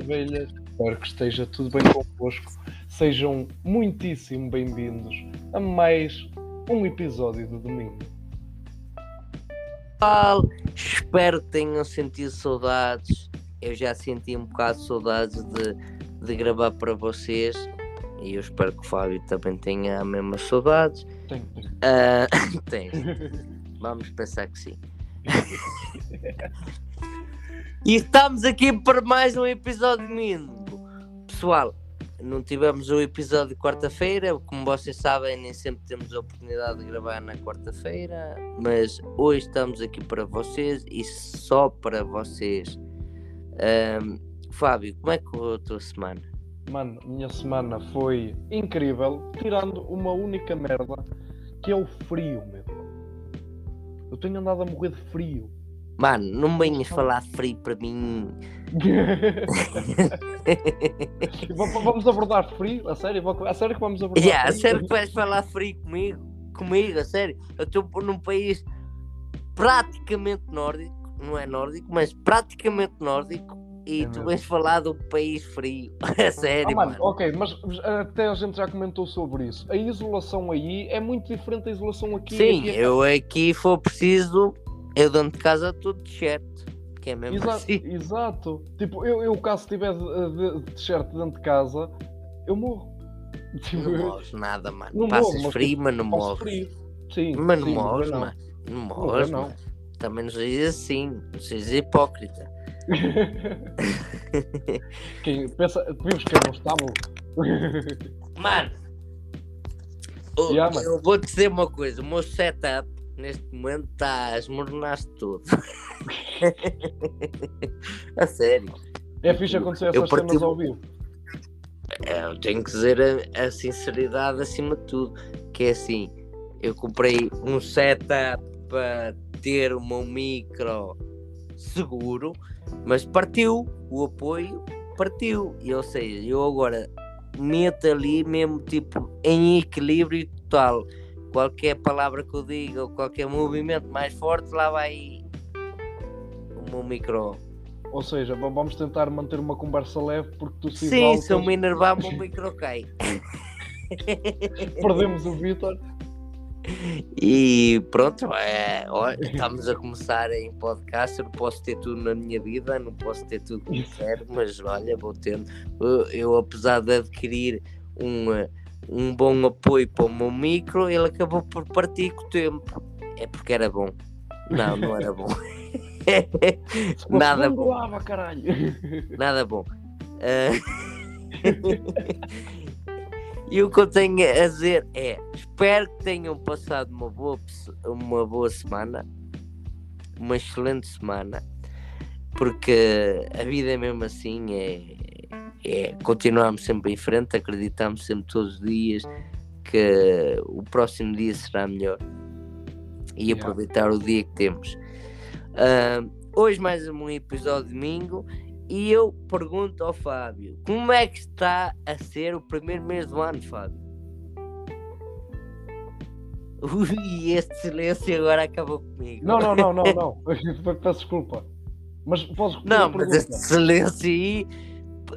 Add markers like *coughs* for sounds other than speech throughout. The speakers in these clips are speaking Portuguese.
maravilhas. Espero que esteja tudo bem convosco. Sejam muitíssimo bem-vindos a mais um episódio de domingo. Pessoal, espero que tenham sentido saudades. Eu já senti um bocado de saudades de, de gravar para vocês. E eu espero que o Fábio também tenha a mesma saudades. Tenho, tenho. Ah, *laughs* tem. Vamos pensar que sim. *laughs* e estamos aqui para mais um episódio domingo. Pessoal, não tivemos o episódio de quarta-feira, como vocês sabem, nem sempre temos a oportunidade de gravar na quarta-feira, mas hoje estamos aqui para vocês e só para vocês. Ahm, Fábio, como é que foi a tua semana? Mano, minha semana foi incrível, tirando uma única merda, que é o frio, meu. Eu tenho andado a morrer de frio. Mano, não venhas falar frio para mim. *laughs* Vamos abordar frio? A sério? A sério que vamos abordar Yeah, a sério que vais falar frio comigo? Comigo, a sério? Eu estou num país praticamente nórdico, não é nórdico, mas praticamente nórdico, e É tu vens falar do país frio. *laughs* A Ah, sério, mano, mano. ok, mas até a gente já comentou sobre isso. A isolação aí é muito diferente da isolação aqui. Sim, Aqui é- eu aqui for preciso, eu dentro de casa tudo de shirt, que é mesmo Exato, assim. exato. Tipo, eu, eu caso estiver de, de, de t-shirt dentro de casa, eu morro. *laughs* Tipo, Não eu morres nada, mano. Não Passas morro, mas frio, tipo, mas não morres. Sim, Mas não sim, morres, mano. Não morres, não. mano. Também não sejas assim, não sejas hipócrita. *laughs* Quem pensa, vimos que eu não estava. Mano, *laughs* Yeah, mano. eu vou te dizer uma coisa: o meu setup neste momento está a esmornar-se todo. *laughs* a sério. É fixe acontecer Eu essas cenas ao vivo. É, Eu tenho que dizer a, a sinceridade acima de tudo. Que é assim: eu comprei um setup para ter o meu micro seguro, mas partiu o apoio, partiu. E ou seja, eu agora meto ali mesmo tipo em equilíbrio total. Qualquer palavra que eu diga ou qualquer movimento mais forte, lá vai o meu micro. Ou seja, vamos tentar manter uma conversa leve porque tu se Sim, se eu me enervar, o *laughs* micro cai. perdemos o Vitor. E pronto, é, olha, estamos a começar em podcast. Eu não posso ter tudo na minha vida, não posso ter tudo como quero, mas olha, vou tendo. Eu, eu, apesar de adquirir um, eh, um bom apoio para o meu micro, ele acabou por partir com o tempo. É porque era bom. Não, não era bom. *laughs* Nada bom, doava, caralho. *laughs* Nada bom. Ah, *laughs* E o que eu tenho a dizer é: espero que tenham passado uma boa, uma boa semana, uma excelente semana, porque a vida é mesmo assim: é, é continuarmos sempre em frente, acreditamos sempre todos os dias que o próximo dia será melhor e Yeah. aproveitar o dia que temos. Ah, hoje, mais um episódio de domingo. E eu pergunto ao Fábio, como é que está a ser o primeiro mês do ano, Fábio? *laughs* Ui, este silêncio agora acabou comigo. Não, não, não, não, *laughs* não. Peço desculpa. Mas posso Não, mas este silêncio aí,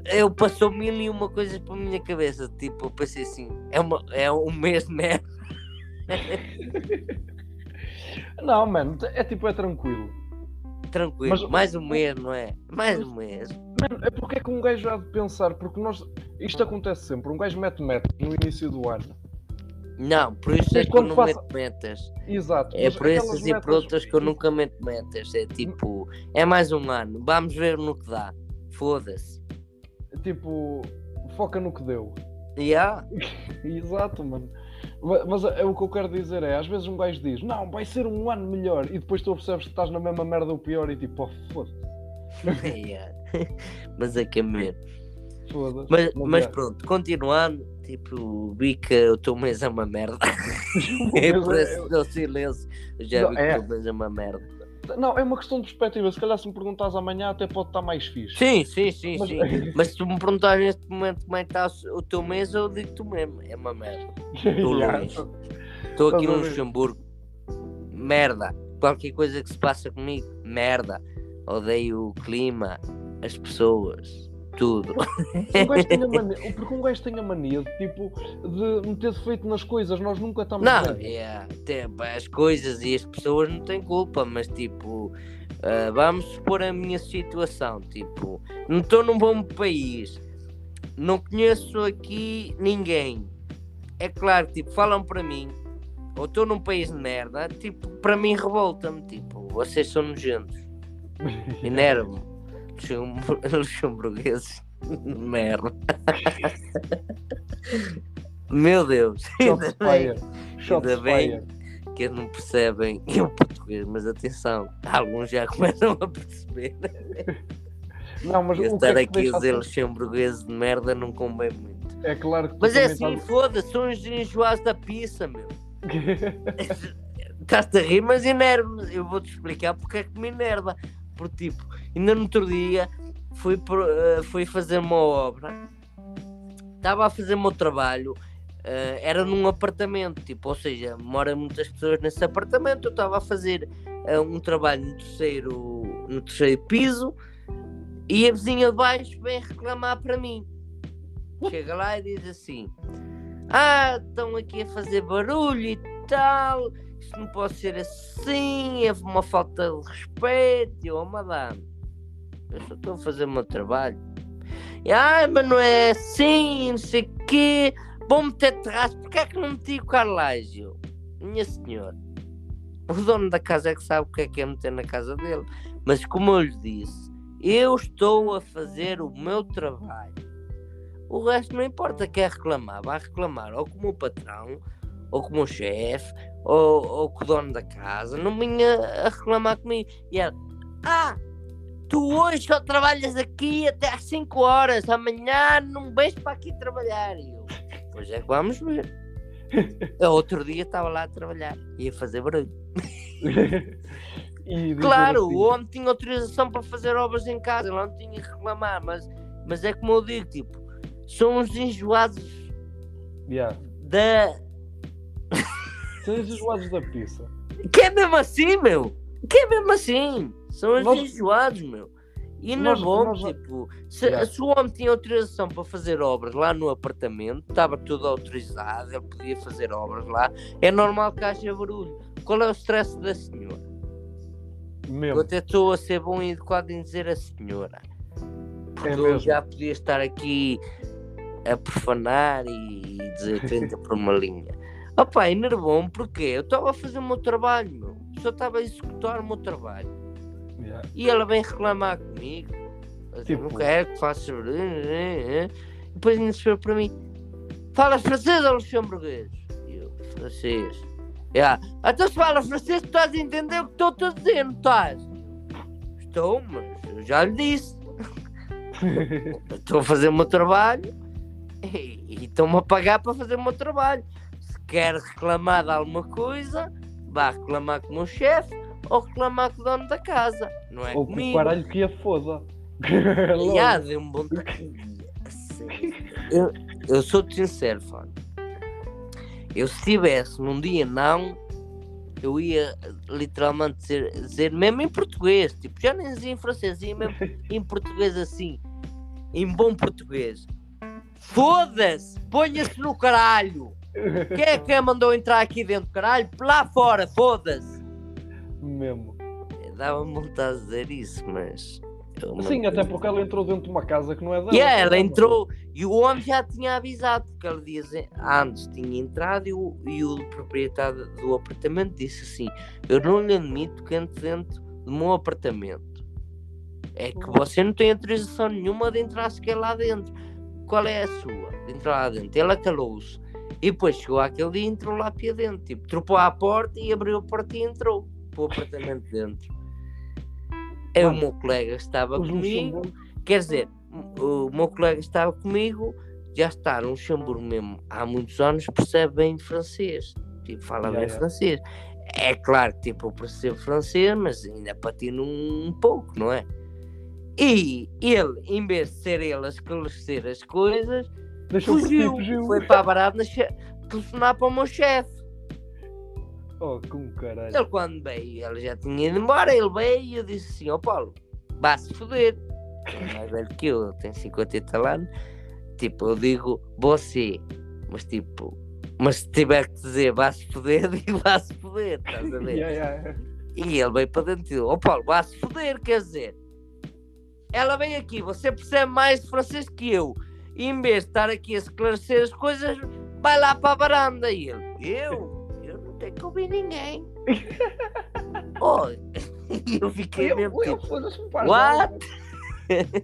eu passou mil e uma coisas para a minha cabeça. Tipo, eu pensei assim, é, uma, é um mês de merda. *laughs* Não, mano, é tipo, é tranquilo. Tranquilo, Mas- mais um mês, não é? Mais um mês. Mano, é porque é que um gajo há de pensar, porque nós. Isto acontece sempre, um gajo mete metas no início do ano. Não, por isso é que eu não passa- meto metas. Exato. É por essas e por metas- outras que eu nunca meto metas. É tipo, é mais um ano, vamos ver no que dá. Foda-se. Tipo, foca no que deu. Yeah. *laughs* Exato, mano. Ma- Mas é, o que eu quero dizer é, às vezes um gajo diz, não, vai ser um ano melhor, e depois tu percebes que estás na mesma merda ou pior e tipo, oh, foda-se, *laughs* Yeah. *laughs* Mas é que é mesmo. foda-se. Mas, Mas é. pronto, continuando, tipo, vi que o teu mês é uma merda. é por é- esse teu silêncio. Já vi que é. o teu mês é uma merda. Não, é uma questão de perspectiva. Se calhar se me perguntares amanhã até pode estar mais fixe. Sim, sim, sim, Mas- sim. Mas se tu me perguntares neste momento como é que está o teu mês, eu digo tu mesmo. É uma merda. Estou *laughs* longe. Estou aqui no? Luxemburgo. Merda. Qualquer coisa que se passa comigo, merda. Odeio o clima, as pessoas. Tudo. Um gajo tem a mania, porque um gajo tem a mania de tipo de meter-se feito nas coisas, nós nunca estamos Não, bem. é, as coisas e as pessoas não têm culpa, mas tipo, ah, vamos supor a minha situação, tipo, não estou num bom país, não conheço aqui ninguém. É claro, tipo, falam para mim, ou estou num país de merda, tipo, para mim revolta-me, tipo, vocês são nojentos, *laughs* enervam-me, luxembur- luxemburgueses, *laughs* merda. Meu Deus, *laughs* ainda bem Ainda bem. que não percebem o português, mas atenção, alguns já *laughs* começam a perceber. Não, mas Eu o que estar é que aqui a dizer luxemburguês de merda não convém muito. É claro que Mas é assim, foda-se, são os enjoados da pizza, meu. estás- Estás-te a rir, mas enerva-me. Eu vou-te explicar porque é que me enerva. Porque, tipo, ainda no outro dia fui, eh, fui fazer uma obra, estava a fazer o meu trabalho, eh, era num apartamento, tipo, ou seja, moram muitas pessoas nesse apartamento. Eu estava a fazer eh, um trabalho no terceiro, no terceiro piso e a vizinha de baixo vem reclamar para mim. Chega lá e diz assim: Ah, estão aqui a fazer barulho e tal, isto não pode ser assim, é uma falta de respeito. Oh, madame, eu só estou a fazer o meu trabalho. E, ah, mas não é assim, não sei o quê, vou meter terraço, porque é que não meti o Carlásio? Minha senhora, o dono da casa é que sabe o que é que é meter na casa dele. Mas como eu lhe disse, eu estou a fazer o meu trabalho. O resto não importa, quer reclamar, vai reclamar ou com o patrão, ou com o chefe, ou, ou com o dono da casa, não vinha a reclamar comigo. E ela, ah, tu hoje só trabalhas aqui até às 5 horas, amanhã não vens para aqui trabalhar. E eu, pois é que vamos ver. *laughs* Eu, outro dia estava lá a trabalhar, ia fazer barulho. *laughs* Claro, assim, o homem tinha autorização para fazer obras em casa, ele não tinha que reclamar, mas, mas é como eu digo, tipo, são os enjoados yeah. da. São os enjoados da pizza. Que é mesmo assim, meu! Que é mesmo assim! São os enjoados, meu! E não bom, nós- tipo, se, Yeah. se o homem tinha autorização para fazer obras lá no apartamento, estava tudo autorizado, ele podia fazer obras lá, é normal que haja barulho. Qual é o stress da senhora? Eu Mesmo. até estou a ser bom e educado em dizer a senhora. Porque É eu mesmo. já podia estar aqui a profanar e dizer 30 por uma linha. Opa, enervou-me porque eu estava a fazer o meu trabalho, meu. Só estava a executar o meu trabalho. Yeah. E ela vem reclamar comigo. Tipo- Não quero que faças. barulho, eh, eh." Depois ainda se para mim. Fala francês ou luxemburguês? E eu, francês. Yeah. Então se fala francês, tu estás a entender o que estou a dizer, não estás? Estou, mas eu já lhe disse. *laughs* Estou a fazer o meu trabalho e, e estão-me a pagar para fazer o meu trabalho. Se quer reclamar de alguma coisa, vá reclamar com o meu chefe ou reclamar com o dono da casa. Não é Ou com o comigo. caralho que a foda. *laughs* Ya, deu um bom. *laughs* Eu, eu sou-te sincero, fã. Eu se tivesse num dia não, eu ia literalmente dizer, dizer mesmo em português, tipo, já nem dizia em francês, dizia mesmo em *laughs* português assim, em bom português. Foda-se! Ponha-se no caralho! Quem é que a mandou entrar aqui dentro, caralho? Lá fora, foda-se! Mesmo. Dava-me vontade de dizer isso, mas. Sim, até porque ela entrou dentro de uma casa que não é dela. E ela caramba. entrou e o homem já tinha avisado, porque ele dizia antes tinha entrado e o, e o proprietário do apartamento disse assim: Eu não lhe admito que entre dentro do meu apartamento. É que você não tem autorização nenhuma de entrar sequer lá dentro. Qual é a sua? De entrar lá dentro. Ele acalou-se. E depois chegou aquele dia e entrou lá para dentro. Tipo, trocou à porta e abriu a porta e entrou para o apartamento dentro. É o meu colega estava comigo. Quer dizer, o meu colega estava comigo, já está no Luxemburgo mesmo há muitos anos, percebe bem francês. Tipo, fala Ya, bem ya. francês. É claro que tipo, eu percebo francês, mas ainda patino um, um pouco, não é? E ele, em vez de ser ele a esclarecer as coisas, Deixou por ti, fugiu. fugiu. Foi para a barata telefonar para o meu chefe. Oh, com caralho. Ele quando veio, ele já tinha ido embora, ele veio e eu disse assim, ó Paulo, vá-se foder. é mais velho que eu, tem 50 e tal anos. Tipo, eu digo você, mas tipo, mas se tiver que dizer vá-se foder, *laughs* digo vá-se foder, estás a ver? *laughs* Yeah, yeah. E ele veio para dentro e disse: Ó Paulo, vá-se foder, quer dizer, ela vem aqui, você percebe mais francês que eu, em vez de estar aqui a esclarecer as coisas, vai lá para a varanda. E ele: Eu? Eu não tenho que ouvir ninguém. *laughs* oh, *laughs* eu fiquei Eu, mesmo eu, tipo, um par de What?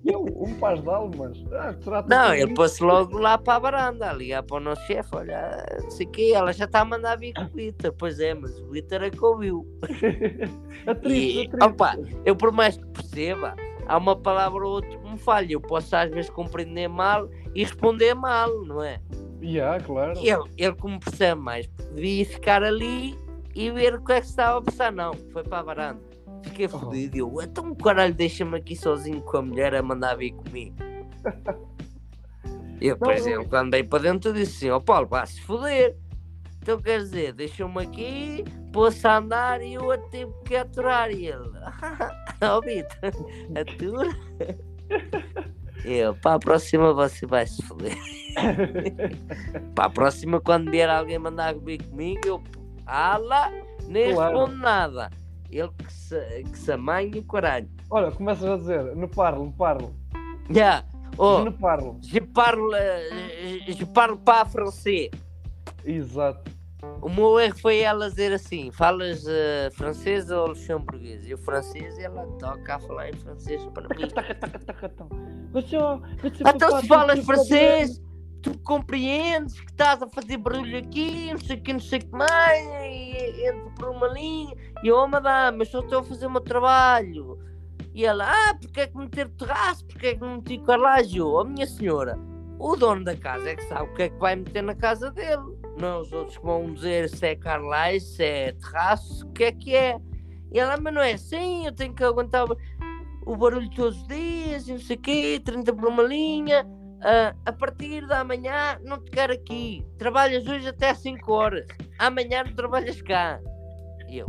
Eu, um par de almas. Ah, Não, ele pôs logo lá para a varanda, a ligar para o nosso chefe, olha, não sei o quê, ela já está a mandar vir com o Vitor. Pois é, mas o Vitor é que ouviu. *laughs* Atriz, E, atriz. opa, eu por mais que perceba, há uma palavra ou outra que me falha. Eu posso às vezes compreender mal e responder mal, não é? Yeah, claro. Ele, ele como percebe mais, devia ficar ali e ver o que é que se estava a passar. Não, foi para a varanda. Fiquei Oh. fodido. e Eu, então caralho, deixa-me aqui sozinho com a mulher a mandar vir comigo. E depois Não, ele, quando veio para dentro, disse assim: Ó Paulo, vá-se foder. Então quer dizer, deixou-me aqui, pôs-se a andar e eu a tive que aturar. E ele, *laughs* ó Vitor, *laughs* atura. *laughs* Eu, para a próxima você vai se foder. *laughs* Para a próxima, quando vier alguém mandar vir comigo, eu, ala, nem Claro. respondo nada. Ele que se, que se amanhe o caralho. Olha, começas a dizer, no parlo, no parlo. Já, oh, No parlo. je parle, eh, je parle pas français. Exato. O meu erro foi ela dizer assim: falas eh, francês ou luxemburguês? E o francês, ela toca a falar em francês para mim. Então papá, se falas tem que francês, tu compreendes que estás a fazer barulho aqui, não sei o que, não sei o que mais, e entra por uma linha, e eu, oh madame, mas só estou a fazer o meu trabalho. E ela, ah, porque é que meter terraço, porque é que não meti carlagem? Eu, oh minha senhora, o dono da casa é que sabe o que é que vai meter na casa dele. Não os outros vão dizer se é carlagem, se é terraço, o que é que é. E ela, mas não é assim, eu tenho que aguentar o- barulho todos os dias, e não sei o quê, 30 por uma linha. Ah, a partir da manhã não te quero aqui. Trabalhas hoje até às 5 horas. Amanhã não trabalhas cá. E eu,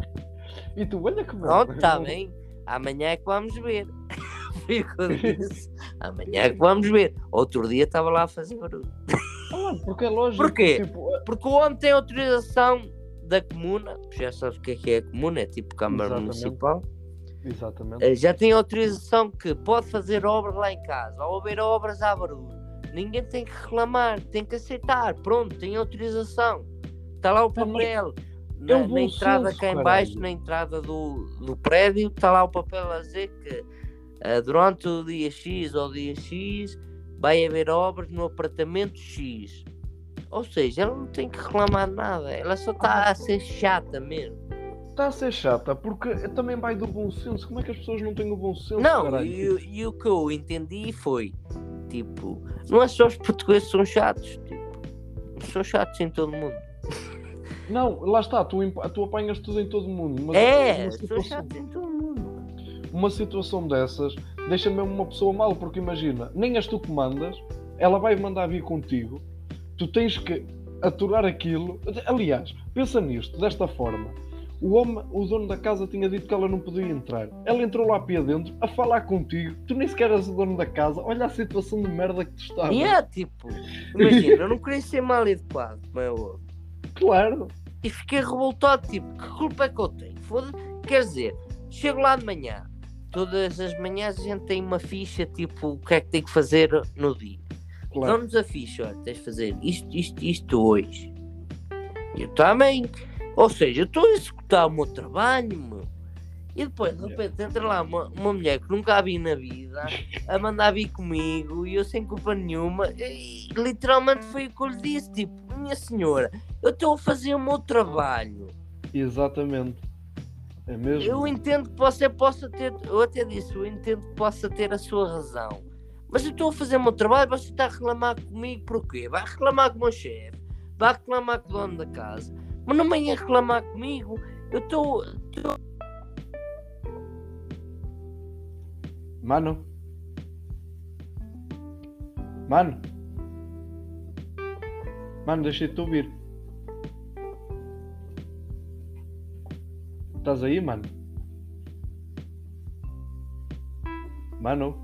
E tu, olha que pronto, está *laughs* bem. Amanhã é que vamos ver. *laughs* Foi o que eu *laughs* disse. Amanhã é que vamos ver. Outro dia estava lá a fazer barulho. Ah, porque é lógico. Porquê? Tipo, Porque o homem tem autorização da comuna. Já sabes o que é que é a comuna? É tipo Câmara Exatamente. Municipal. exatamente. Eh, já tem autorização que pode fazer obras lá em casa. Ao haver obras há barulho. Ninguém tem que reclamar, tem que aceitar. Pronto, tem autorização. Está lá o papel. é Na, na entrada cá em baixo, na entrada do, do prédio, está lá o papel a dizer que eh, durante o dia X ou dia X vai haver obras no apartamento X. Ou seja, ela não tem que reclamar nada, ela só está a ser chata mesmo. Está a ser chata, porque também vai do bom senso. Como é que as pessoas não têm o bom senso? Não, e, e o que eu entendi foi, tipo, não é só os portugueses que são chatos, tipo, são chatos em todo mundo. *laughs* Não, lá está, tu, tu apanhas tudo em todo mundo. Mas é, são chatos em todo mundo. uma situação dessas deixa mesmo uma pessoa mal, porque imagina, nem és tu que mandas, ela vai mandar vir contigo, tu tens que aturar aquilo. Aliás, pensa nisto, desta forma. O homem, o dono da casa tinha dito que ela não podia entrar. Ela entrou lá para dentro a falar contigo. Tu nem sequer és o dono da casa. Olha a situação de merda que tu estás. E é, tipo, imagina, eu não queria ser mal educado, como é Claro. E fiquei revoltado, tipo, que culpa é que eu tenho? Foda Quer dizer, chego lá de manhã, todas as manhãs a gente tem uma ficha, tipo, o que é que tem que fazer no dia. Claro. Dão-nos a ficha, olha, tens de fazer isto, isto, isto hoje. Eu também. Ou seja, eu estou a executar o meu trabalho, meu. E depois, de repente, entra lá uma, uma mulher que nunca a vi na vida a mandar vir comigo e eu sem culpa nenhuma. E, literalmente foi o que eu lhe disse: tipo, minha senhora, eu estou a fazer o meu trabalho. Exatamente. É mesmo. Eu entendo que você possa ter, eu até disse, eu entendo que possa ter a sua razão. Mas eu estou a fazer o meu trabalho, você está a reclamar comigo porquê? Vai reclamar com o meu chefe, vai reclamar com o dono da casa, mas não venha reclamar comigo. Eu estou. Mano. Mano. Mano, deixei-te ouvir. Estás aí, mano? Mano?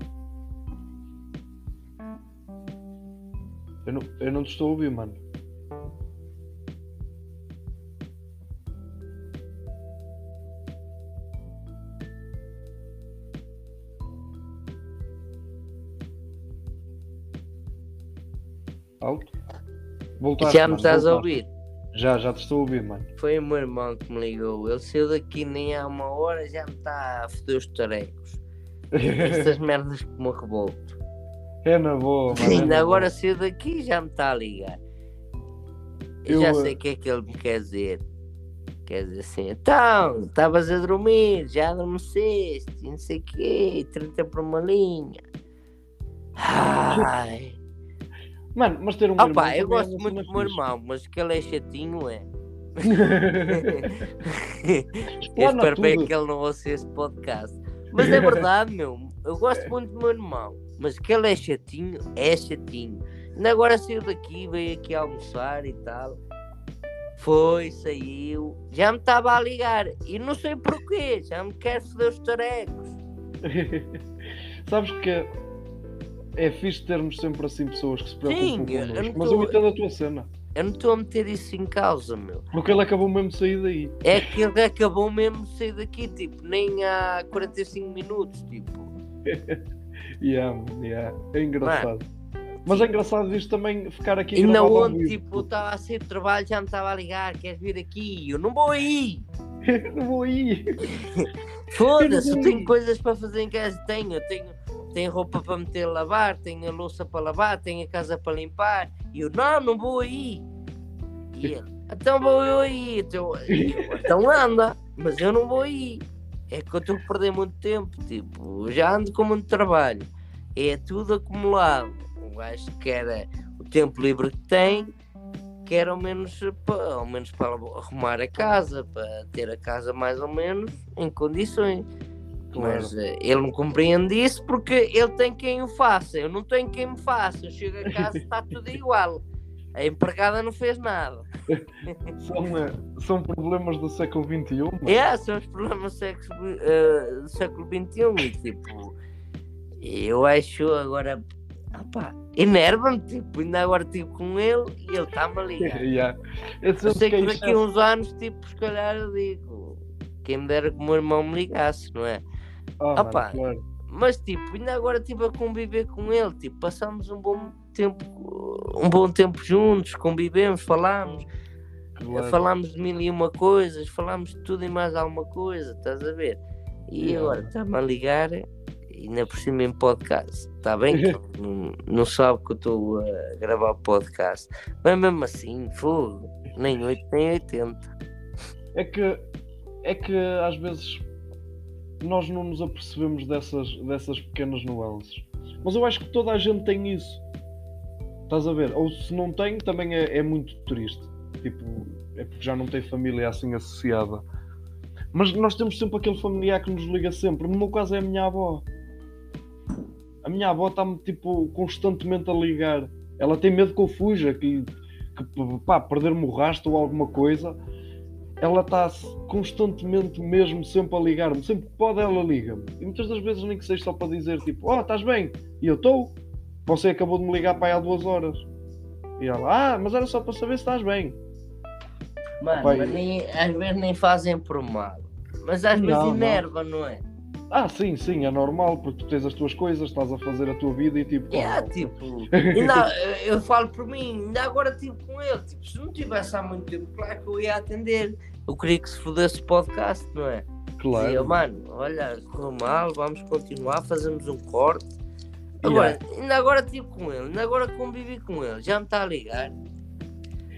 Eu não, eu não te estou a ouvir, mano. Alto? Voltaste, Já me estás a ouvir? Já, já te estou a ouvir, mano. Foi o meu irmão que me ligou. Ele saiu daqui nem há uma hora, já me está a foder os tarecos. Estas *laughs* merdas que me revolto. é na boa, mano. é Ainda na agora boa. saiu daqui e já me está a ligar. Eu Eu, já eh, sei o que é que ele me quer dizer. Quer dizer assim, então, estavas a dormir, já adormeceste, e não sei o quê, 30 por uma linha. *laughs* Ai. Mano, mas ter um Opa, irmão eu é gosto muito do meu irmão, mas que ele é chatinho, é. *laughs* eu espero bem que ele não ouça esse podcast. Mas é *laughs* verdade, meu. Eu gosto muito do meu irmão. Mas que ele é chatinho, é chatinho. Ainda agora saiu daqui, veio aqui almoçar e tal. Foi, saiu. Já me estava a ligar. E não sei porquê. Já me quer foder os tarecos. *laughs* Sabes que é fixe termos sempre assim pessoas que se preocupam Sim, eu- eu connosco. não Mas tô- eu entendo a tua cena. Eu não estou a meter isso em causa, meu. Porque ele acabou mesmo de sair daí. É que ele acabou mesmo de sair daqui, tipo, nem há 45 minutos, tipo. *laughs* Yeah, yeah. É engraçado. Mas é engraçado isto também ficar aqui E na vivo. tipo, estava a sair de trabalho, já me estava a ligar, queres vir aqui? E Eu não vou aí! *laughs* Não vou aí. *laughs* Foda-se, eu tenho coisas para fazer em casa, tenho, eu tenho, tenho roupa para meter a lavar, tenho a louça para lavar, tenho a casa para limpar. E eu, não, não vou aí! E ele, então vou eu aí, então, eu, então anda, mas eu não vou aí. É que eu estou a perder muito tempo, tipo, já ando com muito trabalho, é tudo acumulado. O gajo quer o tempo livre que tem, quer ao menos, pa- ao menos para arrumar a casa, para ter a casa mais ou menos em condições. Mas eh, ele não compreende isso porque ele tem quem o faça. Eu não tenho quem me faça. Eu chego a casa e está *laughs* tudo igual. A empregada não fez nada. *laughs* São, eh, são problemas do século XXI. mano. É, são os problemas do sexo, eh, do século XXI. E, tipo, eu acho agora. Opá, enerva-me. Tipo, ainda agora estive com ele e ele está-me a ligar. *laughs* Yeah. Eu Eu sei que daqui é a uns anos, tipo, se calhar eu digo. Quem me dera que o meu irmão me ligasse, não é? Ah, Opa. mano, claro. Mas tipo, ainda agora estive a conviver com ele, tipo, passamos um bom tempo, um bom tempo juntos, convivemos, falámos, claro. falámos de mil e uma coisas, falámos de tudo e mais alguma coisa, estás a ver? E Yeah. agora está-me a ligar, e ainda por cima em podcast, está bem que *laughs* não, não sabe que eu estou a gravar podcast, mas mesmo assim, fogo, nem 8 nem 80. É que, é que às vezes nós não nos apercebemos dessas, dessas pequenas nuances. Mas eu acho que toda a gente tem isso. Estás a ver? Ou se não tem, também é, é muito triste. Tipo, é porque já não tem família assim associada. Mas nós temos sempre aquele familiar que nos liga sempre. No meu caso é a minha avó. A minha avó está-me tipo constantemente a ligar. Ela tem medo que eu fuja, que, que pá, perder-me o rastro ou alguma coisa ela está constantemente mesmo sempre a ligar-me. Sempre que pode, ela liga-me. E muitas das vezes nem que seja só para dizer tipo, oh, estás bem? E eu estou. Você acabou de me ligar para aí há duas horas. E ela, ah, mas era só para saber se estás bem. Mano, Vai. mas nem, às vezes nem fazem por mal, mas às vezes Não, não. enerva, não é? Ah, sim, sim, é normal, porque tu tens as tuas coisas, estás a fazer a tua vida e tipo. É, oh, tipo, ainda, *laughs* eu falo por mim, ainda agora estive com ele. Tipo, se não tivesse há muito tempo, claro que eu ia atender. Eu queria que se fodesse o podcast, não é? claro. Dizia, mano, olha, correu mal, vamos continuar, fazemos um corte. Agora, ainda agora estive com ele, ainda agora convivi com ele, já me está a ligar.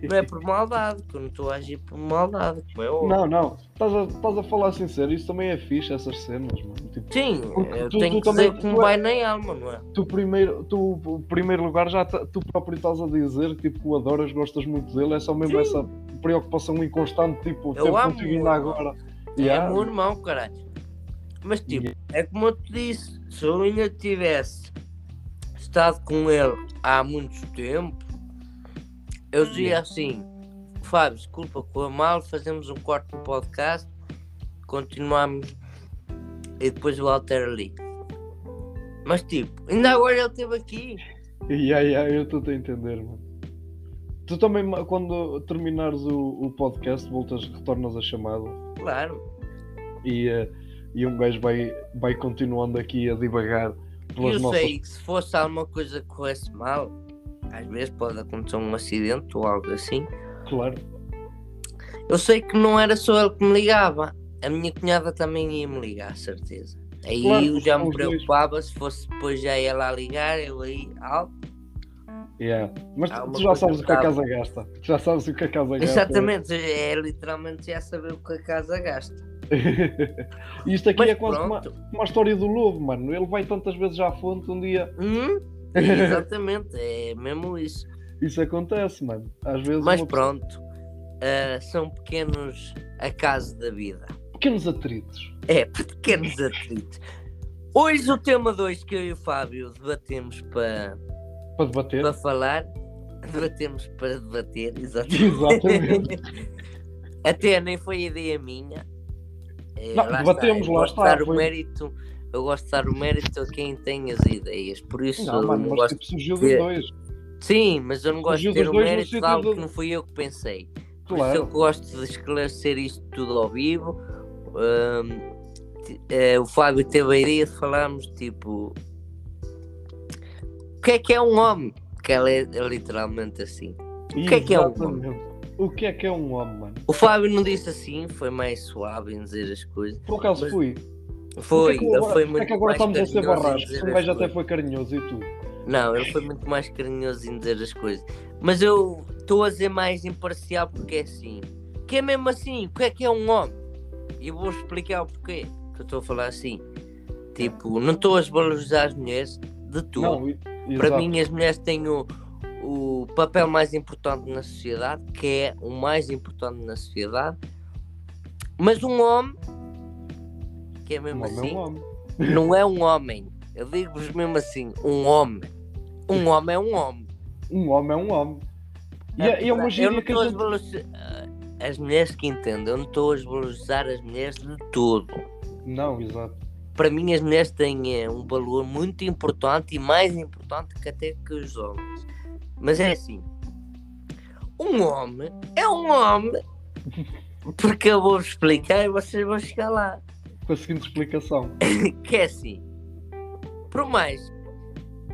Não é por maldade, que eu não estou a agir por maldade, como é óbvio. Não, não, estás a, estás a falar sincero, isso também é fixe, essas cenas, mano. Tipo, Sim, eu tu- tenho tu que dizer também- que me é- vai na alma, não é? tu primeiro, tu, em primeiro lugar, já tá- tu próprio estás a dizer que tipo, o adoras, gostas muito dele, é só mesmo Sim. essa preocupação inconstante, tipo, Eu amo contigo ainda agora. É Yeah. meu irmão, caralho. Mas tipo, é como eu te disse, se eu ainda tivesse estado com ele há muito tempo, eu dizia assim, Fábio, desculpa, com a mal, fazemos um corte no podcast, continuamos e depois o altero ali. Mas tipo, ainda agora ele esteve aqui. Yeah, yeah, eu estou a entender, mano. Tu também, quando terminares o, o podcast, voltas, retornas a chamada Claro. e, eh, e um gajo vai, vai continuando aqui a divagar pelas Eu nossas. sei que se fosse alguma coisa que corresse mal, às vezes pode acontecer um acidente ou algo assim. Claro. Eu sei que não era só ele que me ligava, a minha cunhada também ia me ligar, certeza. Aí Claro, eu já me os dois. preocupava se fosse depois já ela a ligar, eu aí, alto. Yeah. Mas tu, uma tu já sabes o que a casa gasta. Tu já sabes o que a casa gasta. Exatamente, é literalmente já saber o que a casa gasta. *laughs* Isto aqui Mas é quase como a, pronto. como a história do lobo, mano. Ele vai tantas vezes à fonte, um dia Hum, *laughs* exatamente, é mesmo isso. isso acontece, mano. Às vezes Mas pronto, ah, são pequenos acasos da vida. pequenos atritos. É, *laughs* pequenos atritos. Hoje o tema 2 que eu e o Fábio debatemos para, Para debater. para falar, debatemos para debater, *laughs* exatamente. Exatamente. Até nem foi ideia minha. É, Não, lá debatemos, eu lá está, dar o foi- mérito, eu gosto de dar o mérito a quem tem as ideias. Por isso Não, eu mano, não gosto tipo, surgiu de- dos dois. Sim, mas eu não gosto de Surgiu ter dos o mérito de algo de- que não fui eu que pensei. Por isso eu Claro. gosto de esclarecer isto tudo ao vivo. Ti- eh, o Fábio teve a ideia de falarmos tipo o que é que é um homem? Que ela é, é literalmente assim. O que é que é um homem? O que é que é um homem, mano? O Fábio não disse assim, foi mais suave em dizer as coisas. Por acaso Mas- fui. Foi, é que ele agora, foi muito é que agora mais estamos a ser as gajo até foi carinhoso e tudo. Não, ele foi muito mais carinhoso em dizer as coisas. Mas eu estou a dizer mais imparcial porque é assim. Que é mesmo assim, o que é que é um homem? E eu vou explicar o porquê que eu estou a falar assim. Tipo, não estou a desvalorizar as mulheres de tudo. Para mim, as mulheres têm o, o papel mais importante na sociedade, que é o mais importante na sociedade. Mas um homem, que é Um mesmo homem é assim, um homem. não é um homem. Eu digo-vos mesmo assim, um homem. Um homem é um homem. Um homem é um homem. E é, e é uma eu não gíria que a gente... as mulheres que entendem, eu não estou a desvalorizar as mulheres de todo. Não, exato. Para mim as mulheres têm eh, um valor muito importante e mais importante que até que os homens. Mas é assim, um homem é um homem *laughs* porque eu vou explicar e vocês vão chegar lá. Com a seguinte explicação. *coughs* que é assim, por mais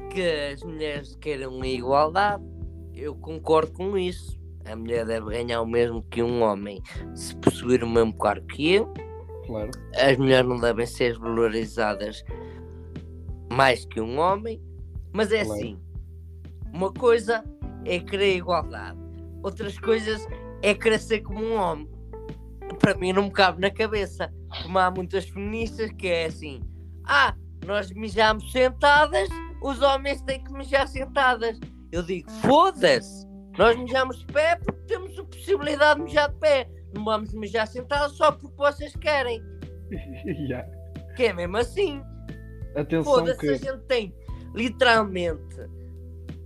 que as mulheres queiram a igualdade, eu concordo com isso. A mulher deve ganhar o mesmo que um homem se possuir o mesmo cargo que eu. Claro. As mulheres não devem ser valorizadas mais que um homem. Mas é Claro. assim, uma coisa é querer igualdade, outras coisas é querer ser como um homem. Para mim não me cabe na cabeça. Como há muitas feministas que é assim, ah, nós mijamos sentadas, os homens têm que mijar sentadas. Eu digo, foda-se, nós mijamos de pé porque temos a possibilidade de mijar de pé. Não vamos mijar sentados só porque vocês querem. *laughs* Yeah. Que é mesmo assim. Foda-se, que... a gente tem literalmente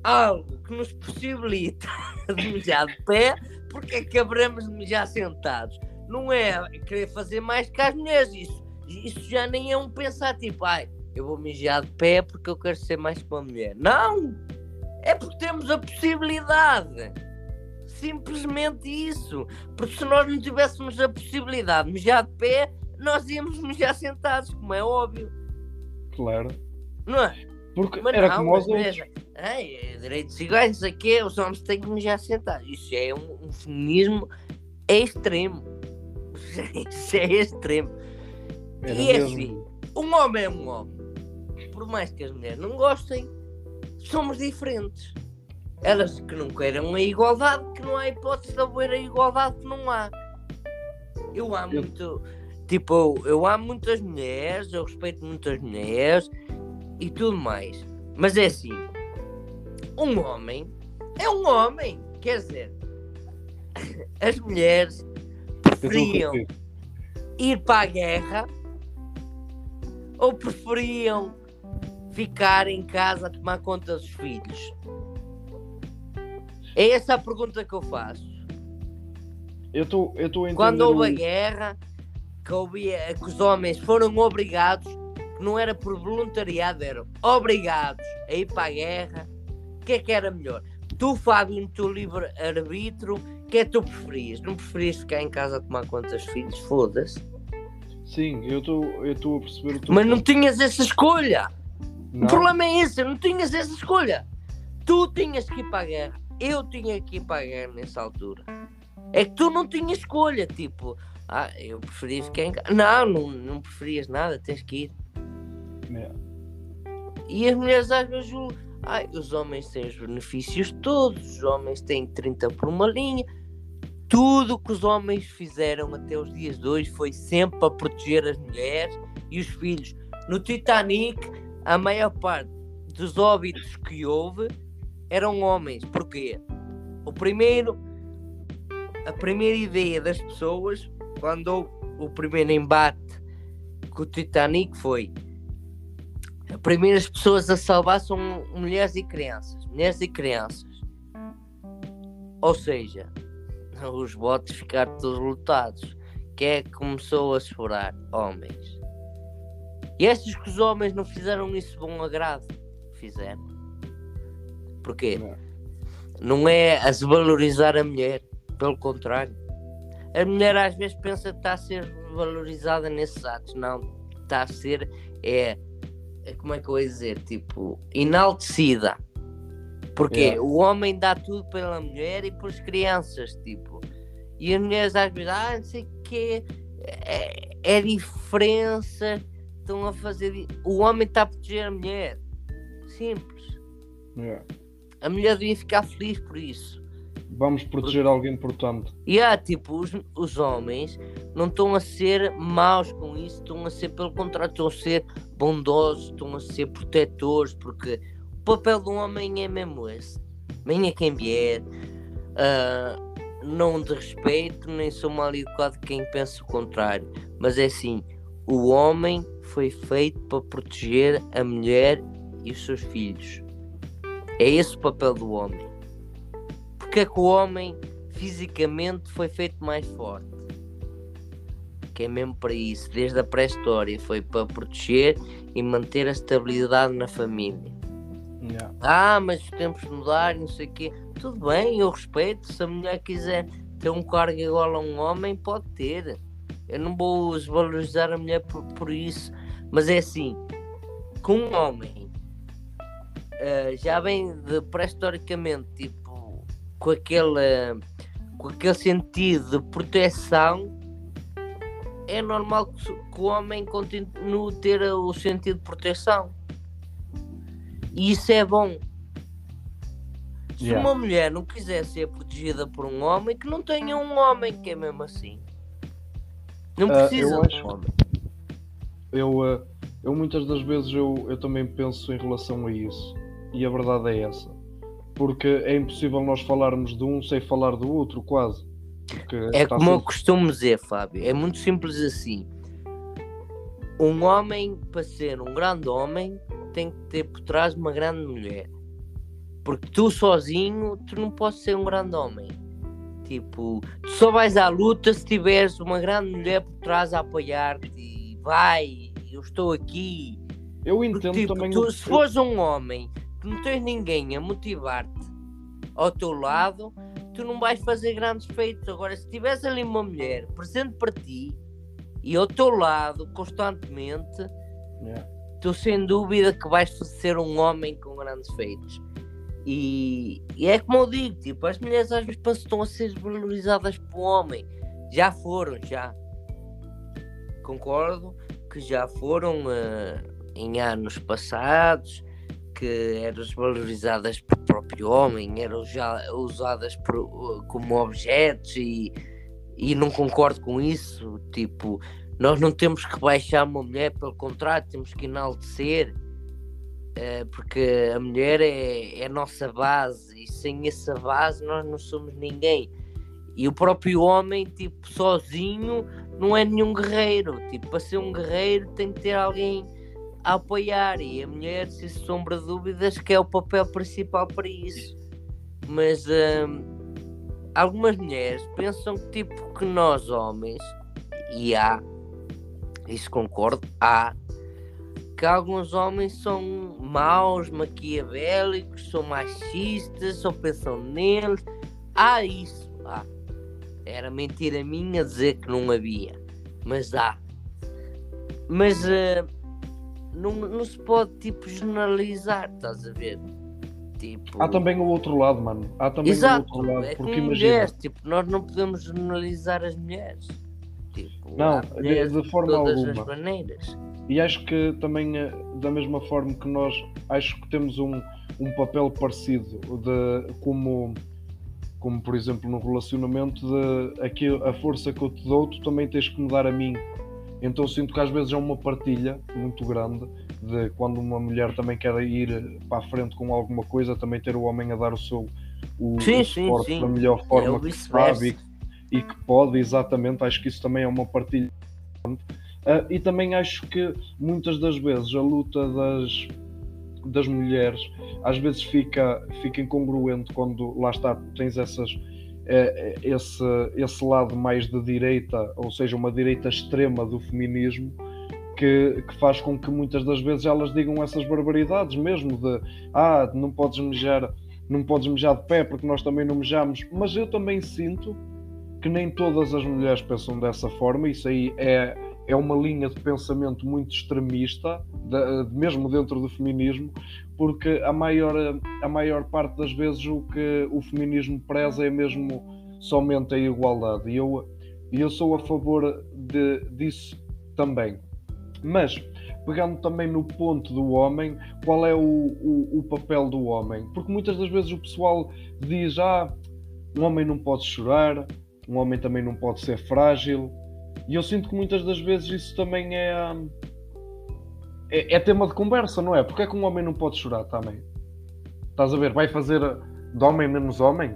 algo que nos possibilita *laughs* de mijar de pé, porque é que haveremos de mijar sentados? Não é querer fazer mais que as mulheres. Isso, isso já nem é um pensar tipo, ai, eu vou mijar de pé porque eu quero ser mais que uma mulher. Não! É porque temos a possibilidade. Simplesmente isso. Porque se nós não tivéssemos a possibilidade de mijar de pé, nós íamos mijar sentados, como é óbvio. Claro. Não é? Porque Mas era não, como os outros. ai, é direitos iguais, isso aqui, os homens têm que mijar sentados. Isso é um, um feminismo extremo. *laughs* Isso é extremo. Era e é assim, um homem é um homem. Por mais que as mulheres não gostem, somos diferentes. Elas que não queiram a igualdade, que não há hipótese de haver a igualdade que não há. Eu amo Eu- muito, tipo, eu, amo muitas mulheres, eu respeito muitas mulheres e tudo mais. Mas é assim, um homem é um homem. Quer dizer, *laughs* as mulheres preferiam ir para a guerra ou preferiam ficar em casa a tomar conta dos filhos? É essa a pergunta que eu faço. Eu estou eu entender. Quando houve a o- guerra, que, houve, que os homens foram obrigados, que não era por voluntariado, eram obrigados a ir para a guerra, que é que era melhor? Tu, Fábio, no teu livre-arbítrio, o que é que tu preferias? Não preferias ficar em casa a tomar conta dos filhos? Foda-se. Sim, eu estou a perceber Mas não tinhas essa escolha. Não. O problema é esse, não tinhas essa escolha. Tu tinhas que ir para a guerra. Eu tinha que ir para a guerra nessa altura. É que tu não tinhas escolha, tipo, ah, eu preferia ficar em casa. Não, não, não preferias nada, tens que ir. É. E as mulheres às vezes, ai, os homens têm os benefícios todos, os homens têm 30 por uma linha. Tudo o que os homens fizeram até os dias de hoje foi sempre para proteger as mulheres e os filhos. No Titanic, a maior parte dos óbitos que houve eram homens. Porquê? O primeiro, a primeira ideia das pessoas, quando houve o primeiro embate com o Titanic, foi as primeiras pessoas a salvar são mulheres e crianças. Mulheres e crianças. Ou seja, os botes ficaram todos lotados. Quem é que começou a chorar? Homens. E estes que os homens não fizeram isso de bom agrado? Fizeram. Porquê? É. Não é a desvalorizar a mulher. Pelo contrário. A mulher às vezes pensa que está a ser valorizada nesses atos. Não. Está a ser. É. é como é que eu ia dizer? Tipo, enaltecida. Porque Yeah. o homem dá tudo pela mulher e pelas crianças. Tipo. E as mulheres às vezes, ah, não sei o quê. É, é diferença. Estão a fazer. O homem está a proteger a mulher. Simples. É. A mulher devia ficar feliz por isso. Vamos proteger alguém importante. E há, tipo, os, os homens não estão a ser maus com isso, estão a ser, pelo contrário, estão a ser bondosos, estão a ser protetores, porque papel do homem é mesmo esse. Venha quem vier, ah, não de respeito, nem sou mal educado quem pensa o contrário, mas é assim: o homem foi feito para proteger a mulher e os seus filhos. É esse o papel do homem. Porque é que o homem fisicamente foi feito mais forte? Que é mesmo para isso, desde a pré-história, foi para proteger e manter a estabilidade na família. Yeah. Ah, mas os tempos mudaram, não sei o quê. Tudo bem, eu respeito. Se a mulher quiser ter um cargo igual a um homem, pode ter. Eu não vou desvalorizar a mulher por, por isso. Mas é assim, com um homem ah, já vem de pré-historicamente, tipo, com aquele, com aquele sentido de proteção, é normal que, que o homem continue a ter o sentido de proteção. E isso é bom. Se Yeah. uma mulher não quiser ser protegida por um homem, que não tenha um homem que é mesmo assim. Não Ah, precisa eu de acho- homem. Eu, eh, eu muitas das vezes eu, eu também penso em relação a isso. E a verdade é essa. Porque é impossível nós falarmos de um sem falar do outro, quase. Porque É como eu sempre- costumo dizer, Fábio. É muito simples assim. Um homem, para ser um grande homem, tem que ter por trás uma grande mulher. Porque tu sozinho, tu não podes ser um grande homem. Tipo, tu só vais à luta se tiveres uma grande mulher por trás a apoiar-te e vai, eu estou aqui. Eu Porque, entendo tipo, também tu, se fores um homem que não tens ninguém a motivar-te ao teu lado, tu não vais fazer grandes feitos. Agora, se tiveres ali uma mulher presente para ti e ao teu lado constantemente, Yeah. Tu sem dúvida que vais ser um homem com grandes feitos. E, e é como eu digo, tipo, as mulheres às vezes pensam estão a ser valorizadas por homem. Já foram, já. Concordo que já foram eh, em anos passados, que eram desvalorizadas pelo próprio homem, eram já usadas por- como objetos e, e não concordo com isso. Tipo, nós não temos que baixar uma mulher, pelo contrário, temos que enaltecer, eh, porque a mulher é, é a nossa base e sem essa base nós não somos ninguém. E o próprio homem, tipo, sozinho, não é nenhum guerreiro. Tipo, para ser um guerreiro tem que ter alguém a apoiar. E a mulher, sem sombra de dúvidas, que é o papel principal para isso. Mas hum, algumas mulheres pensam que, tipo, que nós homens, e há, isso concordo, há, que alguns homens são maus, maquiavélicos, são machistas, só pensam neles. Há isso, há. Era mentira minha dizer que não havia, mas há. Mas uh, não, não se pode tipo generalizar, estás a ver? Tipo... Há também o outro lado, mano. Há também Exato, o outro lado. é porque imagina. mulheres, tipo, nós não podemos generalizar as mulheres. Tipo, Não, de- de forma todas alguma. as maneiras. E acho que também, eh, da mesma forma que nós, acho que temos um, um papel parecido, de, como, como por exemplo no relacionamento, de aqui, a força que eu te dou, tu também tens que me dar a mim. Então sinto que às vezes é uma partilha muito grande de quando uma mulher também quer ir para a frente com alguma coisa, também ter o homem a dar o seu o, Sim, o sim, sim. da melhor É forma o que sabe e, que pode, exatamente. Acho que isso também é uma partilha. Ah, e também acho que muitas das vezes a luta das, das mulheres às vezes fica, fica incongruente quando lá está, tens essas, eh, eh, esse, esse lado mais de direita, ou seja, uma direita extrema do feminismo, que, que faz com que muitas das vezes elas digam essas barbaridades mesmo de ah, não podes mejar, não podes mejar de pé porque nós também não mejamos, mas eu também sinto que nem todas as mulheres pensam dessa forma, isso aí é, é uma linha de pensamento muito extremista, da- mesmo dentro do feminismo, porque a maior, a maior parte das vezes o que o feminismo preza é mesmo somente a igualdade. E eu, eu sou a favor de, disso também. Mas, pegando também no ponto do homem, qual é o, o, o papel do homem? Porque muitas das vezes o pessoal diz: ah, um homem não pode chorar, um homem também não pode ser frágil. E eu sinto que muitas das vezes isso também é, é, é tema de conversa, não é? Porque é que um homem não pode chorar também? Estás a ver? Vai fazer de homem menos homem?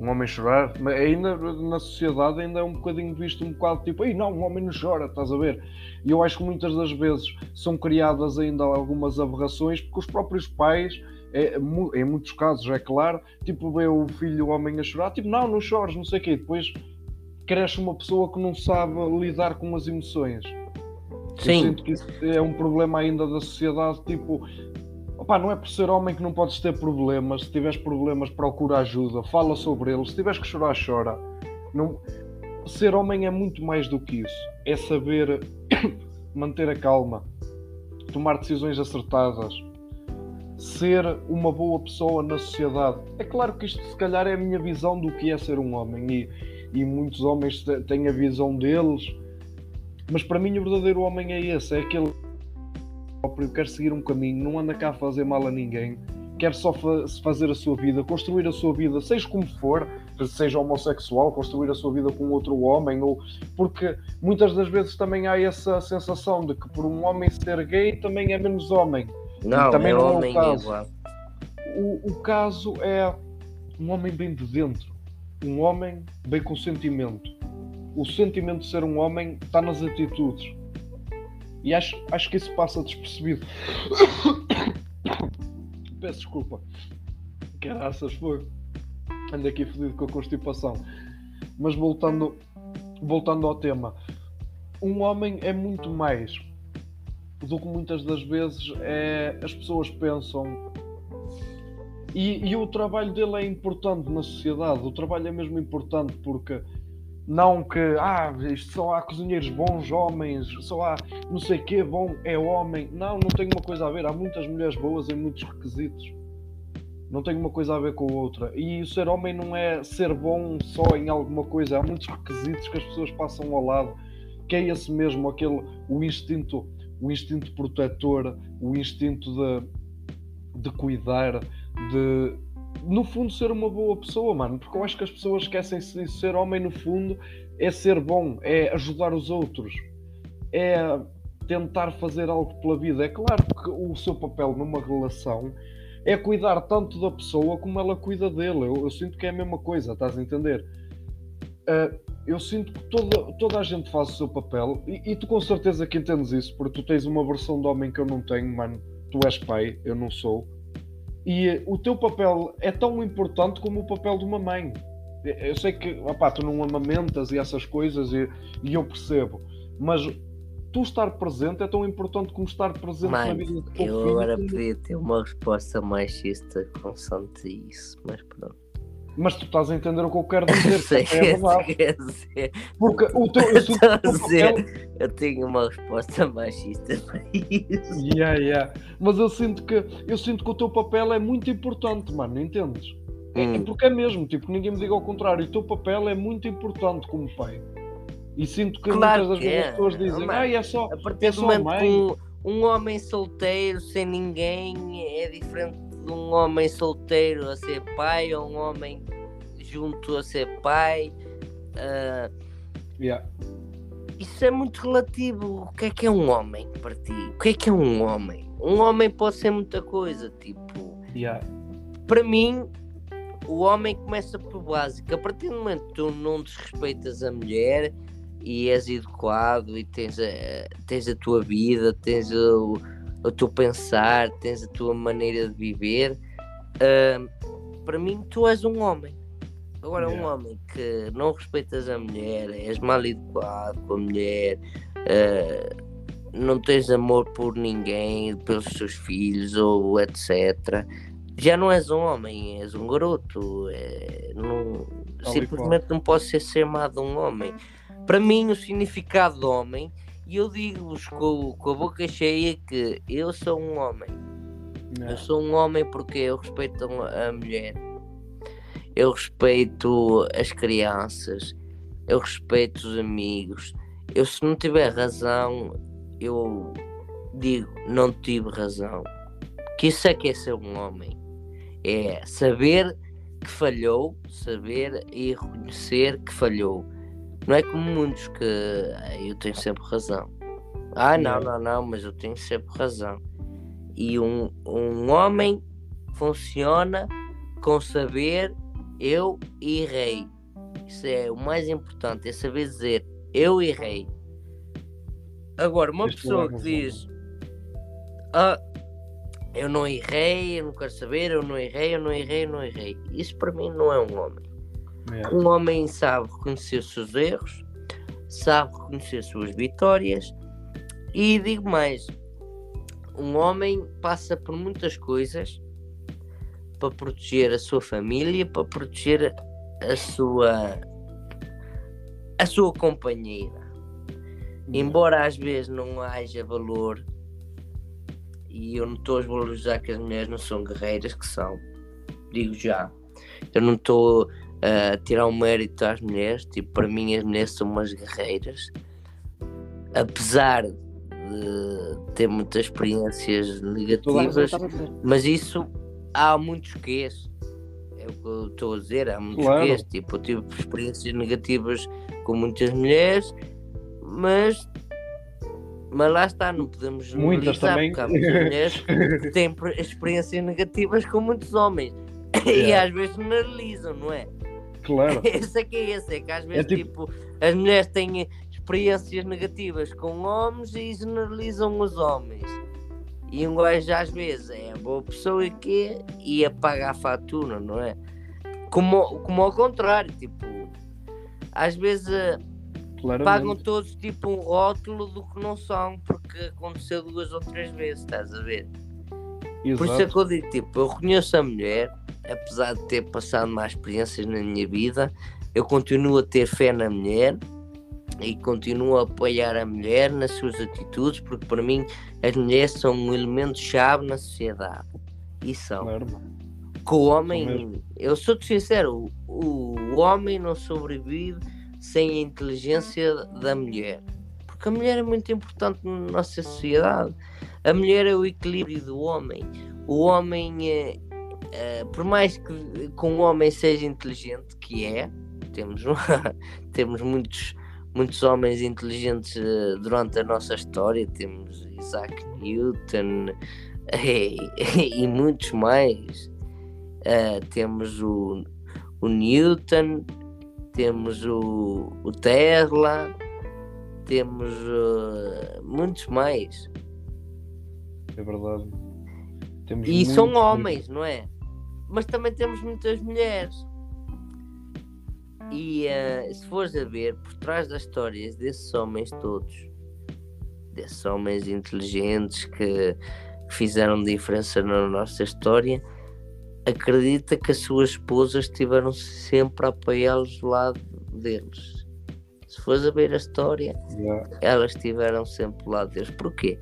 Um homem chorar? Mas ainda na sociedade ainda é um bocadinho visto um bocado tipo, ei não, um homem não chora, estás a ver? E eu acho que muitas das vezes são criadas ainda algumas aberrações porque os próprios pais, é, mu- em muitos casos é claro, tipo vê o filho o homem a chorar, tipo não, não chores, não sei o quê, depois cresce uma pessoa que não sabe lidar com as emoções. Eu Sim, sinto que isso é um problema ainda da sociedade, tipo, opá, não é por ser homem que não podes ter problemas. Se tiveres problemas, procura ajuda, fala sobre eles. Se tiveres que chorar, chora. Não... Ser homem é muito mais do que isso. É saber *coughs* manter a calma, tomar decisões acertadas, ser uma boa pessoa na sociedade. É claro que isto, se calhar, é a minha visão do que é ser um homem, e, e muitos homens têm a visão deles. Mas para mim o verdadeiro homem é esse, é aquele próprio, quer seguir um caminho, não anda cá a fazer mal a ninguém, quer só fa- fazer a sua vida, construir a sua vida, seja como for, seja homossexual, construir a sua vida com outro homem, ou porque muitas das vezes também há essa sensação de que por um homem ser gay também é menos homem. Não, também é não é o homem caso. igual. O, o caso é um homem bem de dentro, um homem bem com sentimento. O sentimento de ser um homem está nas atitudes. E acho, acho que isso passa despercebido. *coughs* Peço desculpa. Caraças, foi. Ando aqui fodido com a constipação. Mas voltando, voltando ao tema. Um homem é muito mais do que muitas das vezes é, as pessoas pensam e, e o trabalho dele é importante na sociedade. O trabalho é mesmo importante porque não que ah, isto só há cozinheiros bons, homens, só há não sei que bom, é homem. Não, não tem uma coisa a ver. Há muitas mulheres boas em muitos requisitos. Não tem uma coisa a ver com a outra. E o ser homem não é ser bom só em alguma coisa. Há muitos requisitos que as pessoas passam ao lado, que é esse mesmo, aquele o instinto, o instinto protetor, o instinto de, de cuidar, de no fundo ser uma boa pessoa, mano, porque eu acho que as pessoas esquecem-se disso. Ser homem, no fundo, é ser bom, é ajudar os outros, é tentar fazer algo pela vida. É claro que o seu papel numa relação é cuidar tanto da pessoa como ela cuida dele. Eu, eu sinto que é a mesma coisa, estás a entender? Ah, eu sinto que toda, toda a gente faz o seu papel e, e tu com certeza que entendes isso, porque tu tens uma versão de homem que eu não tenho, mano. Tu és pai, eu não sou. E eh, o teu papel é tão importante como o papel de uma mãe. Eu sei que opá, tu não amamentas e essas coisas e, e eu percebo, mas tu estar presente é tão importante como estar presente na vida do teu eu filho. agora como- podia ter uma resposta machista consoante isso, mas pronto. Mas tu estás a entender o que eu quero *laughs* dizer, Sei, que é verdade. dizer, Porque o teu, eu teu dizer. eu tenho uma resposta machista *laughs* para isso. Yeah, yeah. Mas eu sinto que eu sinto que o teu papel é muito importante, mano, entendes? É- É Hum. porque é mesmo, tipo, ninguém me diga ao contrário, o teu papel é muito importante como pai. E sinto que Claro muitas das é. as pessoas dizem, Mano, ai, é só, A partir é do só momento mãe. um, um homem solteiro sem ninguém é diferente um homem solteiro a ser pai ou um homem junto a ser pai. ah, Yeah. isso é muito relativo. O que é que é um homem para ti? O que é que é um homem? Um homem pode ser muita coisa, tipo. Yeah. para mim, o homem começa por básico. A partir do momento que tu não desrespeitas a mulher e és educado e tens a, tens a tua vida, tens o, o teu pensar, tens a tua maneira de viver, hum, para mim tu és um homem. Agora, um Yeah. homem que não respeitas a mulher, és mal educado com a mulher, eh, não tens amor por ninguém, pelos teus filhos ou etc já não és um homem, és um garoto. é, não- simplesmente não pode ser chamado um homem. Para mim, o significado de homem, e eu digo-vos com, com a boca cheia que eu sou um homem. Eu Yeah. sou um homem porque eu respeito a a mulher, eu respeito as crianças, eu respeito os amigos. Eu, se não tiver razão, eu digo, não tive razão. Que isso é que é ser um homem. É saber que falhou, saber e reconhecer que falhou. Não é como muitos que "Ah, eu tenho sempre razão. Ah, não, não, não, mas eu tenho sempre razão. E um, um homem funciona com saber eu errei. Isso é o mais importante, é saber dizer eu errei. Agora, uma pessoa que diz ah, eu não errei, eu não quero saber, eu não errei, eu não errei, eu não errei. Isso para mim não é um homem. Yeah. Um homem sabe reconhecer os seus erros, sabe reconhecer as suas vitórias e digo mais, um homem passa por muitas coisas para proteger a sua família, para proteger a sua a sua companheira. Embora às vezes não haja valor, e eu não estou a valorizar que as mulheres não são guerreiras, que são, digo já. Eu não estou a tirar o mérito às mulheres, tipo, para mim as mulheres são umas guerreiras, apesar de ter muitas experiências negativas, mas isso há muitos quês. É o que eu estou a dizer, há muitos Claro. quês. Tipo, eu tive experiências negativas com muitas mulheres, mas, mas lá está, não podemos Muitas também. porque há muitas mulheres *laughs* que têm experiências negativas com muitos homens. *coughs* E Yeah. às vezes generalizam, não é? Claro. *laughs* Esse é que é esse, é que às vezes tipo- tipo... as mulheres têm experiências negativas com homens e generalizam os homens. E um gajo às vezes é boa pessoa e que e apaga a fatura, não é? Como, como ao contrário, tipo, às vezes eh, pagam Claramente. todos tipo um rótulo do que não são, porque aconteceu duas ou três vezes, estás a ver? Por isso é Exato. que eu digo, tipo, eu reconheço a mulher, apesar de ter passado mais experiências na minha vida, eu continuo a ter fé na mulher e continuo a apoiar a mulher nas suas atitudes, porque para mim as mulheres são um elemento chave na sociedade. E são. Claro. Que o homem, eu sou-te sincero, o, o homem não sobrevive sem a inteligência da mulher. Porque a mulher é muito importante na nossa sociedade. A mulher é o equilíbrio do homem. O homem, é, é, por mais que, que um homem seja inteligente, que é, temos, *laughs* temos muitos, muitos homens inteligentes eh, durante a nossa história, temos Isaac Newton *laughs* e, e muitos mais. Eh, temos o, o Newton, temos o, o Tesla, temos eh, muitos mais. É verdade. Temos E são homens, não é? Mas também temos muitas mulheres. E eh, se fores a ver, por trás das histórias desses homens todos, desses homens inteligentes que fizeram diferença na nossa história, acredita que as suas esposas estiveram sempre a apoiá-los do lado deles. Se fores a ver a história, Yeah. elas estiveram sempre do lado deles. Porquê?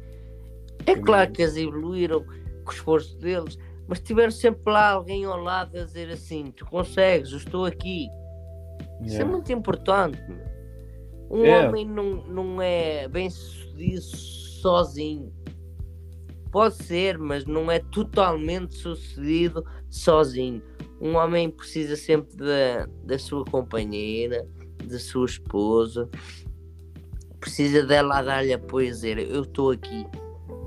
É claro que as evoluíram com o esforço deles, mas tiveram sempre lá alguém ao lado a dizer assim: tu consegues, eu estou aqui. Isso é Yeah. muito importante. Um É. homem não, não é bem sucedido sozinho. Pode ser, mas não é totalmente sucedido sozinho. Um homem precisa sempre da, da sua companheira, da sua esposa. Precisa dela a dar-lhe apoio a dizer eu estou aqui.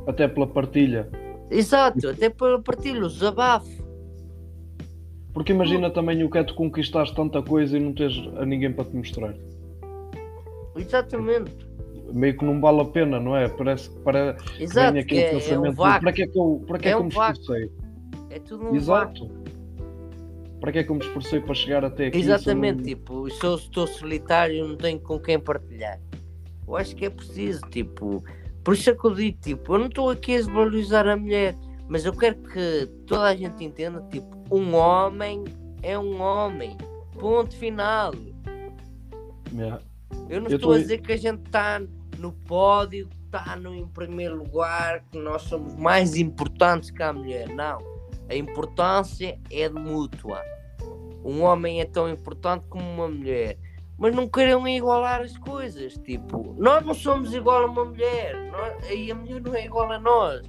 Até pela partilha. Exato, até pela partilha, o desabafo. Porque imagina também o que é tu conquistaste tanta coisa e não tens a ninguém para te mostrar. Exatamente. Meio que não vale a pena, não é? Parece que para Exato, vem aquele é, é um pensamento de vácuo. para que é que eu, para que é É que um me vácuo. esforcei? É tudo um vácuo. Exato. Para que é que eu me esforcei para chegar até aqui? Exatamente, não- tipo, se eu estou solitário, não tenho com quem partilhar. Eu acho que é preciso, tipo, por isso é que eu digo, tipo, eu não estou aqui a desvalorizar a mulher, mas eu quero que toda a gente entenda, tipo, um homem é um homem. Ponto final. Yeah. Eu não Eu estou a tô- dizer que a gente está no pódio, está no em primeiro lugar, que nós somos mais importantes que a mulher. Não. A importância é mútua. Um homem é tão importante como uma mulher. Mas não queiram igualar as coisas. Tipo, nós não somos igual a uma mulher. nós- e a mulher não é igual a nós.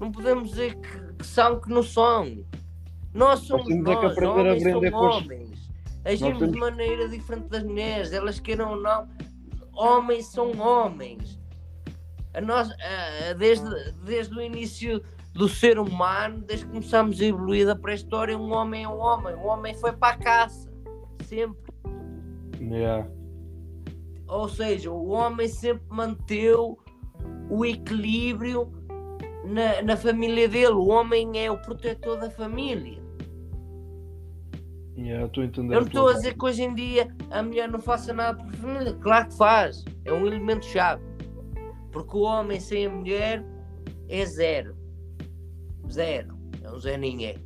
Não podemos dizer que, que são que não são. Nós somos é que nós, a homens são as- homens. Agimos temos- de maneira diferente das mulheres, elas queiram ou não. Homens são homens. A nós, a- a- desde, desde o início do ser humano, desde que começamos a evoluir da pré-história, um homem é um homem. O homem foi para a caça. Sempre. Yeah. Ou seja, o homem sempre manteve o equilíbrio na, na família dele. O homem é o protetor da família. Yeah. Eu não estou a dizer que hoje em dia a mulher não faça nada por família. Claro que faz. É um elemento chave. Porque o homem sem a mulher é zero. Zero. É um zé ninguém.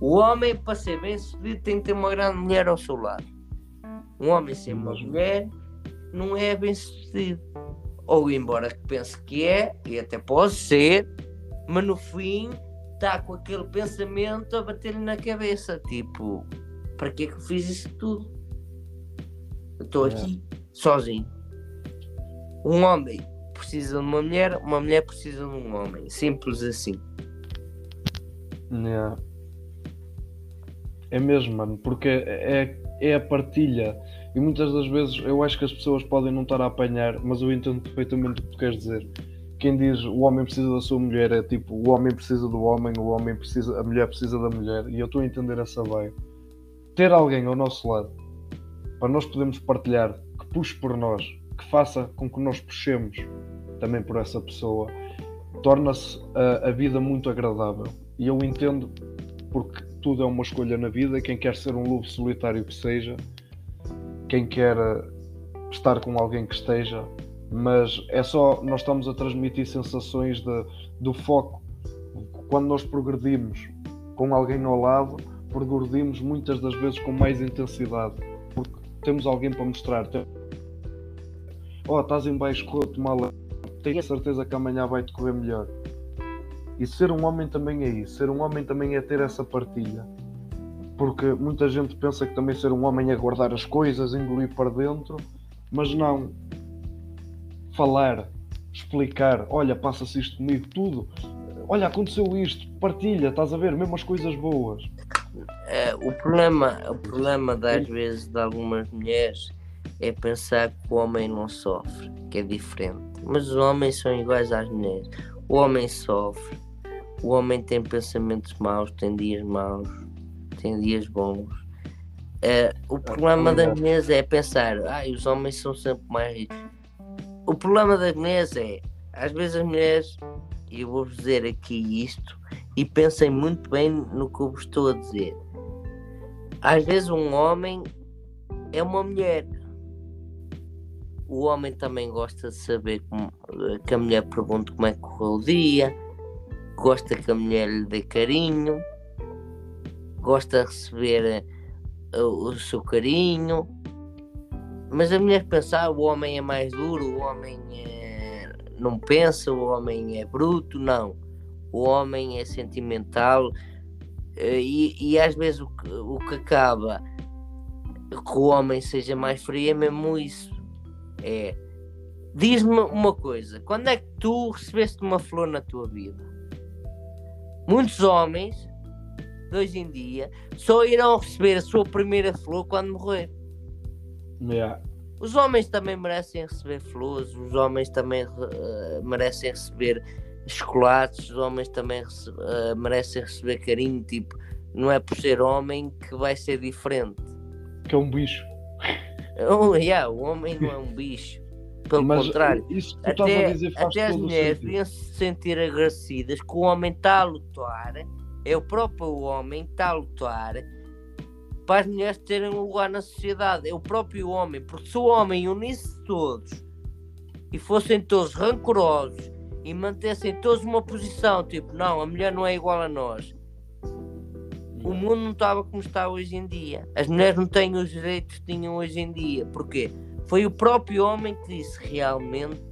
O homem, para ser bem sucedido, tem que ter uma grande mulher ao seu lado. Um homem sem uma mulher não é bem sucedido. Ou embora que pense que é, e até pode ser, mas no fim está com aquele pensamento a bater-lhe na cabeça. Tipo, para que é que eu fiz isso tudo? Eu estou É. aqui, sozinho. Um homem precisa de uma mulher, uma mulher precisa de um homem. Simples assim. Yeah. É mesmo, mano, porque é, é a partilha. E muitas das vezes eu acho que as pessoas podem não estar a apanhar, mas eu entendo perfeitamente o que tu queres dizer. Quem diz o homem precisa da sua mulher é tipo o homem precisa do homem, o homem precisa, a mulher precisa da mulher. E eu estou a entender essa veia. Ter alguém ao nosso lado para nós podermos partilhar, que puxe por nós, que faça com que nós puxemos também por essa pessoa, torna-se a, a vida muito agradável. E eu entendo porque tudo é uma escolha na vida. Quem quer ser um lobo solitário que seja, quem quer eh, estar com alguém que esteja, mas é só nós estamos a transmitir sensações de, do foco. Quando nós progredimos com alguém ao lado, progredimos muitas das vezes com mais intensidade, porque temos alguém para mostrar. Oh, estás em baixo, corre-te mal. Tenho a certeza que amanhã vai-te correr melhor. E ser um homem também é isso. Ser um homem também é ter essa partilha. Porque muita gente pensa que também ser um homem é guardar as coisas, engolir para dentro, mas não. Falar, explicar, olha, passa-se isto comigo, tudo. Olha, aconteceu isto, partilha, estás a ver, mesmo as coisas boas. É, o problema, o problema das vezes de algumas mulheres é pensar que o homem não sofre, que é diferente. Mas os homens são iguais às mulheres. O homem sofre, o homem tem pensamentos maus, tem dias maus, tem dias bons. É, o problema das mulheres é pensar, ah, os homens são sempre mais ricos. O problema das mulheres é, às vezes as mulheres, e eu vou-vos dizer aqui isto, e pensem muito bem no que eu vos estou a dizer. Às vezes um homem é uma mulher. o homem também gosta de saber como, que a mulher pergunte como é que correu o dia, gosta que a mulher lhe dê carinho, gosta de receber uh, o seu carinho. Mas a mulher pensa, ah, o homem é mais duro, o homem é... não pensa, o homem é bruto, não. O homem é sentimental uh, e, e às vezes o que, o que acaba que o homem seja mais frio é mesmo isso é diz-me uma coisa: quando é que tu recebeste uma flor na tua vida? Muitos homens de hoje em dia só irão receber a sua primeira flor quando morrer. Yeah. Os homens também merecem receber flores, os homens também uh, merecem receber chocolates, os homens também uh, merecem receber carinho. Tipo, não é por ser homem que vai ser diferente. Que é um bicho. Oh, yeah, o homem não é um *laughs* bicho. Pelo Mas contrário, até, até as mulheres deviam se sentir agradecidas que o homem está a lutar, é o próprio homem que está a lutar para as mulheres terem um lugar na sociedade. É o próprio homem, porque se o homem unisse todos e fossem todos rancorosos e mantessem todos uma posição, tipo, não, a mulher não é igual a nós, o mundo não estava como está hoje em dia. As mulheres não têm os direitos que tinham hoje em dia. Porquê? Foi o próprio homem que disse realmente.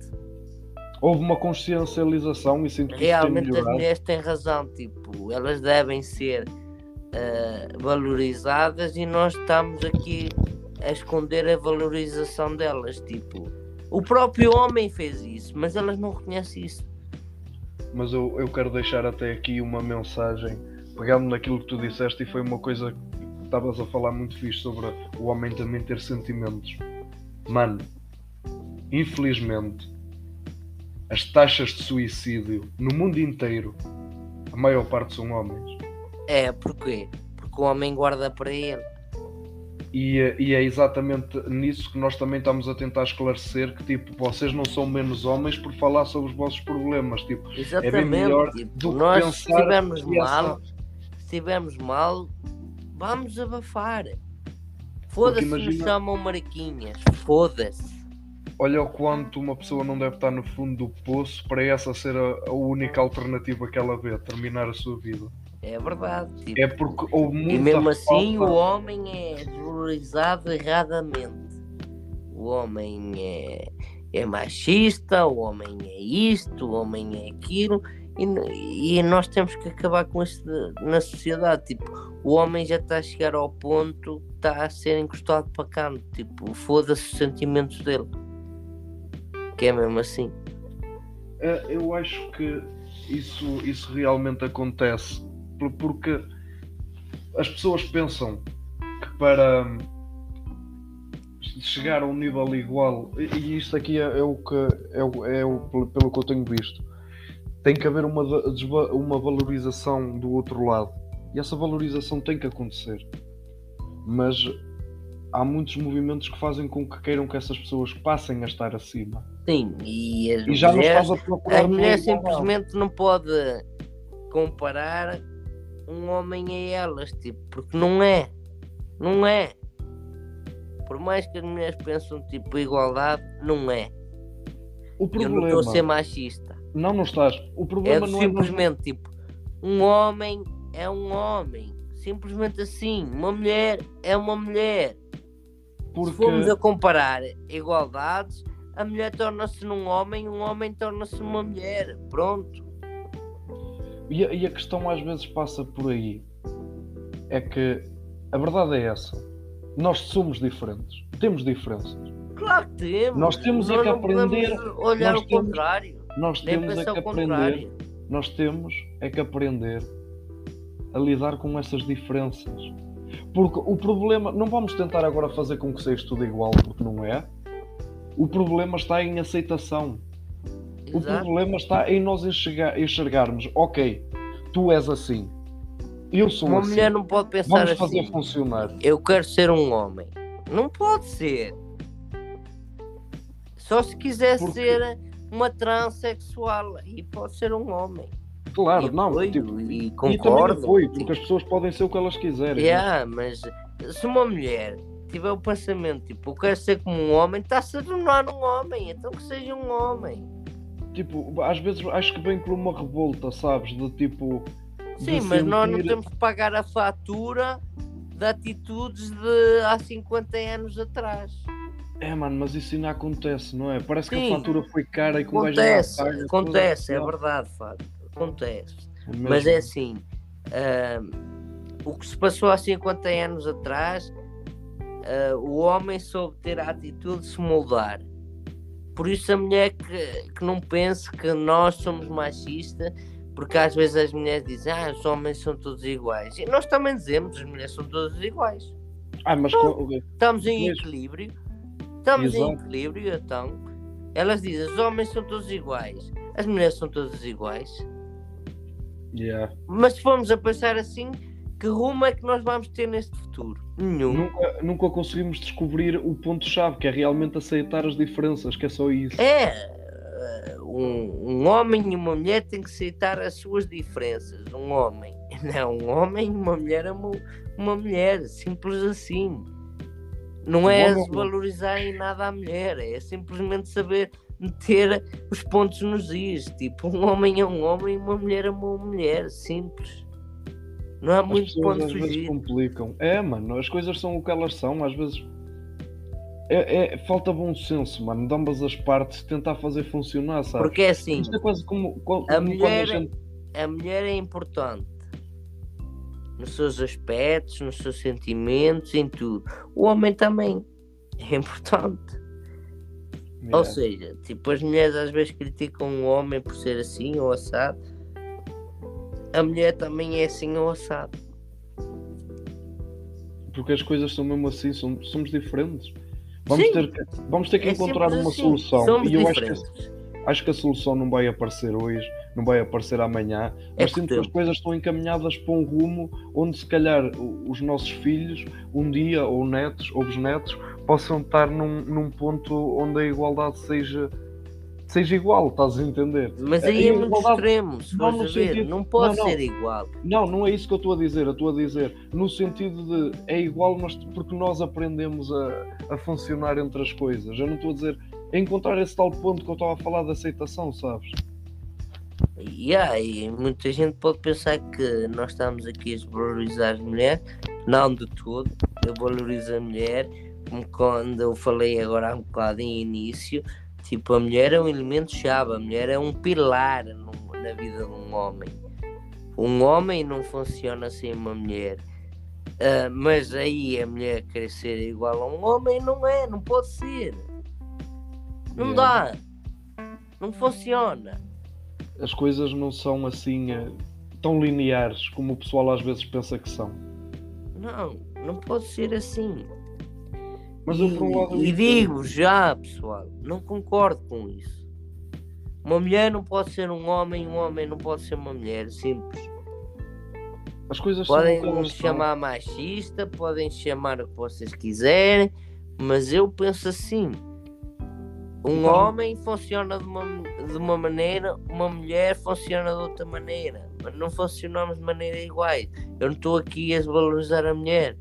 Houve uma consciencialização e sinto que Realmente as mulheres têm razão, tipo, elas devem ser uh, valorizadas e nós estamos aqui a esconder a valorização delas. Tipo, o próprio homem fez isso, mas elas não reconhecem isso. Mas eu, eu quero deixar até aqui uma mensagem pegando naquilo que tu disseste, e foi uma coisa que estavas a falar muito fixe sobre o homem também ter sentimentos. Mano, infelizmente, as taxas de suicídio no mundo inteiro, a maior parte são homens. É, porquê? Porque o homem guarda para ele. E, e, é exatamente nisso que nós também estamos a tentar esclarecer que tipo, vocês não são menos homens por falar sobre os vossos problemas. Tipo, exatamente. É bem melhor tipo, do nós que pensar estivemos mal, essa estivermos mal, vamos abafar. Foda-se, imagina... me chamam Mariquinhas. Foda-se. Olha o quanto uma pessoa não deve estar no fundo do poço para essa ser a, a única alternativa que ela vê, terminar a sua vida. É verdade. Tipo, é porque houve muita E mesmo assim o homem é desvalorizado erradamente. O homem é, é machista, o homem é isto, o homem é aquilo. E, e, nós temos que acabar com isso na sociedade. Tipo, o homem já está a chegar ao ponto que está a ser encostado para canto. Tipo, foda-se os sentimentos dele. Que é mesmo assim. É, eu acho que isso, isso realmente acontece. Porque as pessoas pensam que para chegar a um nível igual, e isto aqui é, é o que é, o, é o, pelo que eu tenho visto tem que haver uma, uma valorização do outro lado. E essa valorização tem que acontecer. Mas há muitos movimentos que fazem com que queiram que essas pessoas passem a estar acima. Sim, e, as e já mulheres, não estás a procurar. A mulher simplesmente não pode comparar um homem a elas, tipo, porque não é. Não é. Por mais que as mulheres pensam tipo igualdade, não é. O problema, Eu não estou a ser machista. Não, não estás. O problema é não é simplesmente tipo um homem é um homem, simplesmente assim. Uma mulher é uma mulher. Porque... Se formos a comparar igualdades, a mulher torna-se num homem, um homem torna-se numa mulher. Pronto. E a, e a questão às vezes passa por aí. É que a verdade é essa. Nós somos diferentes. Temos diferenças. Claro que temos. Nós temos é que aprender. Olhar o temos, contrário. Nós temos é que aprender. Nós temos é que aprender a lidar com essas diferenças. Porque o problema, não vamos tentar agora fazer com que seja tudo igual, porque não é. O problema está em aceitação. Exato. O problema está em nós enxergar, enxergarmos, ok, tu és assim, eu sou Uma assim. mulher não pode pensar Vamos assim. fazer funcionar. Eu quero ser um homem. Não pode ser. Só se quiser Porque... ser uma transexual e pode ser um homem. Claro, e não, apoio, tipo, e concordo. E foi, porque as pessoas podem ser o que elas quiserem. Yeah, mas se uma mulher tiver o pensamento, tipo, eu quero ser como um homem, está-se a tornar um homem, então que seja um homem. Tipo, às vezes acho que vem por uma revolta, sabes? De tipo. Sim, mas nós não sentir- temos que pagar a fatura de atitudes de há 50 anos atrás. É, mano, mas isso ainda acontece, não é? Parece que Sim. a fatura foi cara e que um gajo ainda Acontece, acontece, é verdade, Fábio. Acontece. mesmo. Mas é assim, ahm, o que se passou há 50 anos atrás, ah, o homem soube ter a atitude de se moldar. Por isso a mulher que, que não pense que nós somos machistas, porque às vezes as mulheres dizem, ah, os homens são todos iguais. E nós também dizemos, as mulheres são todas iguais. Ah, mas co- Estamos em Pois. equilíbrio. Estamos em Exato. equilíbrio, então. Elas dizem, os homens são todos iguais. As mulheres são todas iguais. yeah. Mas se formos a pensar assim, que rumo é que nós vamos ter neste futuro? Nenhum. nunca, nunca conseguimos descobrir o ponto-chave, que é realmente aceitar as diferenças, que é só isso. É. Um, um homem e uma mulher têm que aceitar as suas diferenças. Um homem. *laughs* Não, um homem e uma mulher é uma, uma mulher. Simples assim. Não é desvalorizar em nada a mulher. É simplesmente saber meter os pontos nos is. Tipo, um homem é um homem e uma mulher é uma mulher. Simples. Não há As muito pessoas ponto às vezes fugir. complicam. É, mano, as coisas são o que elas são, às vezes. É, é- falta bom senso, mano, de ambas as partes tentar fazer funcionar, sabes? Porque é assim, Isto é quase como, co- como A mulher- gente. a mulher é importante nos seus aspectos, nos seus sentimentos, em tudo. O homem também é importante. Ou Yeah. seja, tipo, as mulheres às vezes criticam o homem por ser assim ou assado. A mulher também é assim ou assado. Porque as coisas são mesmo assim, somos, somos diferentes. Vamos Sim. ter, que, vamos ter que É encontrar uma assim. solução. Somos E eu acho que, acho que a solução não vai aparecer hoje, não vai aparecer amanhã, É mas sinto que as coisas estão encaminhadas para um rumo onde se calhar os nossos filhos, um dia, ou netos, ou bisnetos, possam estar num, num ponto onde a igualdade seja, seja igual, estás a entender? Mas aí é muito extremo, se não ver. sentido- Não pode não, não. ser igual. Não, não é isso que eu estou a dizer. Eu estou a dizer no sentido de é igual, mas porque nós aprendemos a, a funcionar entre as coisas. Eu não estou a dizer é encontrar esse tal ponto que eu estava a falar de aceitação, sabes? Yeah, e muita gente pode pensar que nós estamos aqui a desvalorizar as mulheres. Não de todo. Eu valorizo a mulher, como quando eu falei agora há um bocado em início. Tipo, a mulher é um elemento chave, a mulher é um pilar no- na vida de um homem. Um homem não funciona sem uma mulher. Ah, mas aí a mulher querer ser igual a um homem não é, não pode ser. Não dá. Não funciona. As coisas não são assim eh, tão lineares como o pessoal às vezes pensa que são. Não, não pode ser assim. Mas eu por um lado. E, digo já, pessoal, não concordo com isso. Uma mulher não pode ser um homem, um homem não pode ser uma mulher. Simples. As coisas são Podem o que elas me são. chamar machista, podem chamar o que vocês quiserem, mas eu penso assim. Um Então- homem funciona de uma, de uma maneira, uma mulher funciona de outra maneira. Mas não funcionamos de maneira iguais. Eu não estou aqui a desvalorizar a mulher.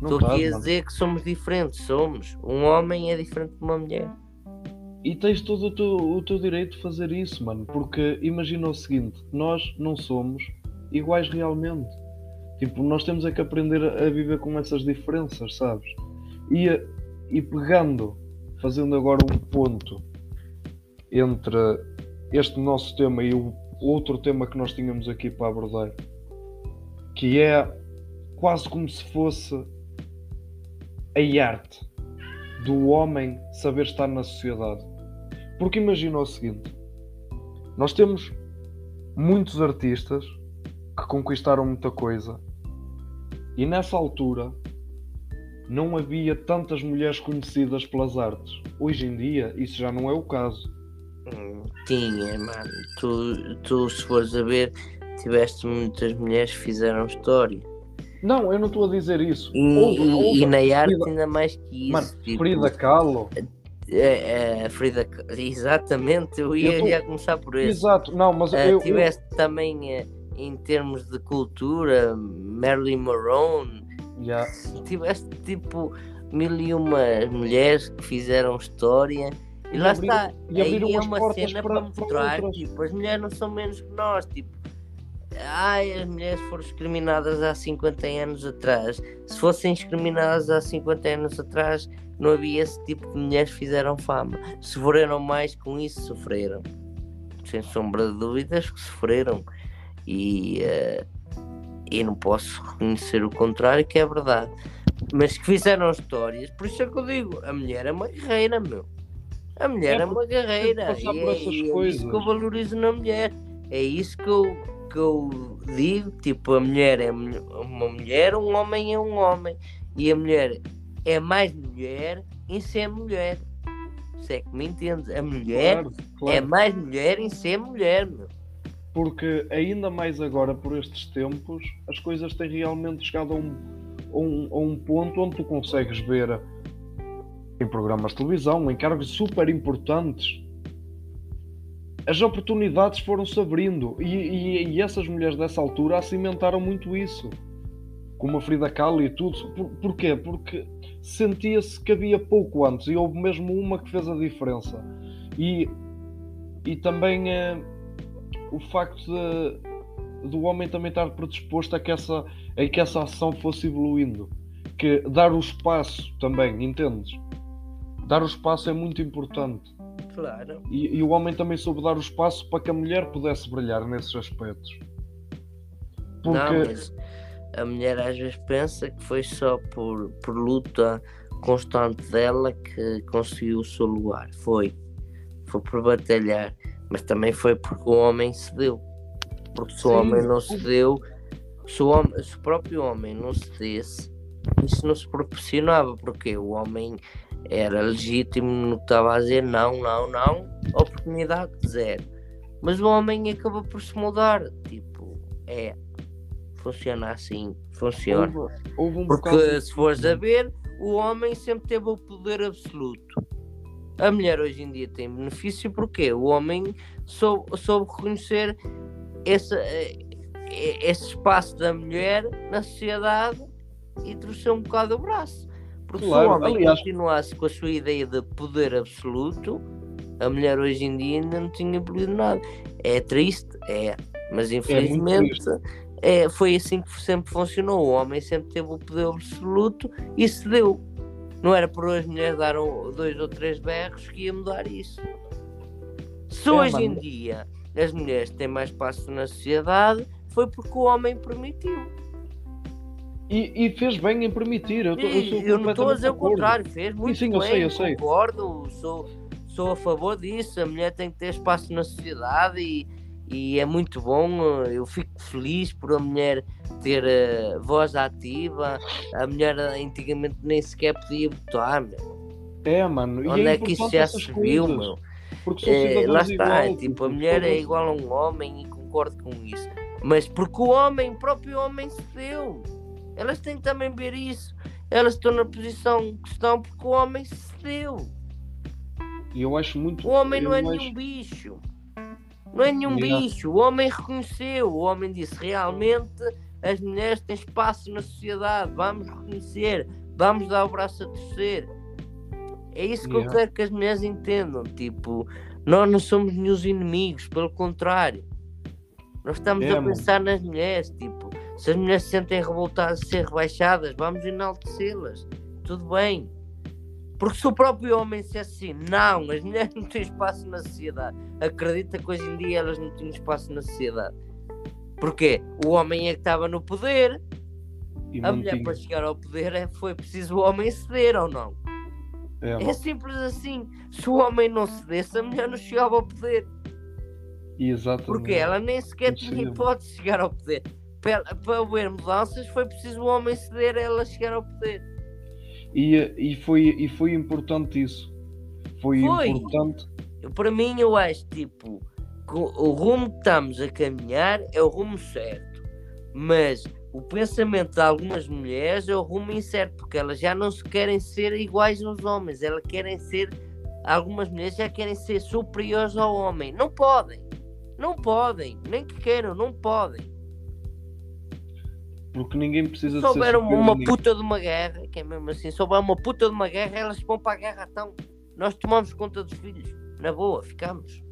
Não Estou aqui a mano. dizer que somos diferentes, somos. Um homem é diferente de uma mulher. E tens todo o teu, o teu direito de fazer isso, mano. Porque imagina o seguinte: nós não somos iguais realmente. Tipo, nós temos é que aprender a viver com essas diferenças, sabes? E, e pegando, fazendo agora um ponto entre este nosso tema e o outro tema que nós tínhamos aqui para abordar, que é quase como se fosse a arte do homem saber estar na sociedade. Porque imagina o seguinte: nós temos muitos artistas que conquistaram muita coisa, e nessa altura não havia tantas mulheres conhecidas pelas artes. Hoje em dia, isso já não é o caso. Hum, Tinha, mano. Tu, tu, se fores a ver, tiveste muitas mulheres que fizeram história. Não, eu não estou a dizer isso. E, Houve- e- houve e na arte Frida- ainda mais que isso. Mano, tipo, Frida Kahlo. é, é, Frida Exatamente, eu ia, Eu tô- ia começar por isso. Exato, não, mas Ah, eu, eu- também, em termos de cultura, Marilyn Monroe. Yeah. Tiveste tipo mil e uma mulheres que fizeram história e, E lá abriram- está. e Aí é uma cena para- para, para mostrar outras. tipo, as mulheres não são menos que nós. Tipo, ai, as mulheres foram discriminadas há 50 anos atrás. Se fossem discriminadas há 50 anos atrás, não havia esse tipo de mulheres que fizeram fama. Sofreram mais com isso, sofreram. Sem sombra de dúvidas que sofreram. E eu não posso reconhecer o contrário, que é verdade. Mas que fizeram histórias, por isso é que eu digo, a mulher é uma guerreira, meu. A mulher É, é, uma guerreira. passar E é, é isso que eu valorizo na mulher. É isso que eu, que eu digo, tipo, a mulher é uma mulher, um homem é um homem. E a mulher é mais mulher em ser mulher. Se é que me entendes? A mulher Claro, é claro. mais mulher em ser mulher, meu. Porque ainda mais agora por estes tempos, as coisas têm realmente chegado a um, a um, a um ponto onde tu consegues ver em programas de televisão, em cargos super importantes, as oportunidades foram-se abrindo e, e, e essas mulheres dessa altura cimentaram muito isso. Como a Frida Kahlo e tudo. Por, porquê? Porque sentia-se que havia pouco antes e houve mesmo uma que fez a diferença. E, e também eh, o facto de, do homem também estar predisposto a que, essa, a que essa ação fosse evoluindo. Que dar o espaço também, entendes? Dar o espaço é muito importante. Claro. E, e o homem também soube dar o espaço para que a mulher pudesse brilhar nesses aspectos. Não, Porque mas a mulher às vezes pensa que foi só por, por luta constante dela que conseguiu o seu lugar. Foi. Foi por batalhar. Mas também foi porque o homem cedeu. Porque se o Sim. homem não cedeu, se o, homem, se o próprio homem não cedesse, isso não se proporcionava. Porque o homem era legítimo no que estava a dizer não, não, não, oportunidade zero. Mas o homem acaba por se mudar. Tipo, é. Funciona assim. Funciona. houve, houve um Porque bocado- se fores a ver, o homem sempre teve o poder absoluto. A mulher hoje em dia tem benefício porque o homem soube, soube reconhecer esse, eh, esse espaço da mulher na sociedade e trouxe um bocado o braço. Porque Claro, se o homem aliás- continuasse com a sua ideia de poder absoluto, a mulher hoje em dia ainda não tinha evoluído nada. É triste, é, mas infelizmente é, foi assim que sempre funcionou. O homem sempre teve o poder absoluto e cedeu. Não era por as mulheres dar dois ou três berros que ia mudar isso. Se É, hoje mano. em dia as mulheres têm mais espaço na sociedade, foi porque o homem permitiu. E, e fez bem em permitir. Eu, tô- eu, E eu não estou a dizer o contrário, fez muito sim, eu bem, sei, eu sei. concordo, sou, sou a favor disso, a mulher tem que ter espaço na sociedade e, e é muito bom, eu fico feliz por a mulher ter eh, voz ativa, a mulher antigamente nem sequer podia votar, meu. É, mano. e onde é, é que isso já se viu, meu? É, lá está, igual, tipo, a mulher é igual a um homem e concordo com isso. Mas porque o homem, o próprio homem se deu. Elas têm também ver isso. Elas estão na posição que estão porque o homem se deu. E eu acho muito. O homem não eu é acho- nenhum bicho. Não é nenhum Yeah. bicho. O homem reconheceu. O homem disse realmente as mulheres têm espaço na sociedade. Vamos reconhecer. Vamos dar o braço a torcer. É isso que eu Yeah. quero que as mulheres entendam. Tipo, nós não somos nenhum inimigos, pelo contrário. Nós estamos a mano. pensar nas mulheres. Tipo, se as mulheres se sentem revoltadas de ser rebaixadas, vamos enaltecê-las. Tudo bem. Porque se o próprio homem dissesse assim, não, as mulheres não têm espaço na sociedade, acredita que hoje em dia elas não tinham espaço na sociedade. Porquê? O homem é que estava no poder, e a mulher mantinha. para chegar ao poder é- foi preciso o homem ceder ou não? É, É simples assim. Se o homem não cedesse, a mulher não chegava ao poder. Exatamente. Porque ela nem sequer tinha hipótese de chegar ao poder. Para, para haver mudanças, foi preciso o homem ceder a ela chegar ao poder. E, e, foi, e foi importante isso. Foi, Foi. importante. Para mim, eu acho tipo que o- o rumo que estamos a caminhar é o rumo certo, mas o pensamento de algumas mulheres é o rumo incerto, porque elas já não se querem ser iguais aos homens, elas querem ser. Algumas mulheres já querem ser superiores ao homem. Não podem, não podem, nem que queiram, não podem. Porque ninguém precisa Se houver de ser uma, ninguém. puta de uma guerra, que é mesmo assim, se houver uma puta de uma guerra, elas vão para a guerra então. Nós tomamos conta dos filhos. Na boa, ficamos.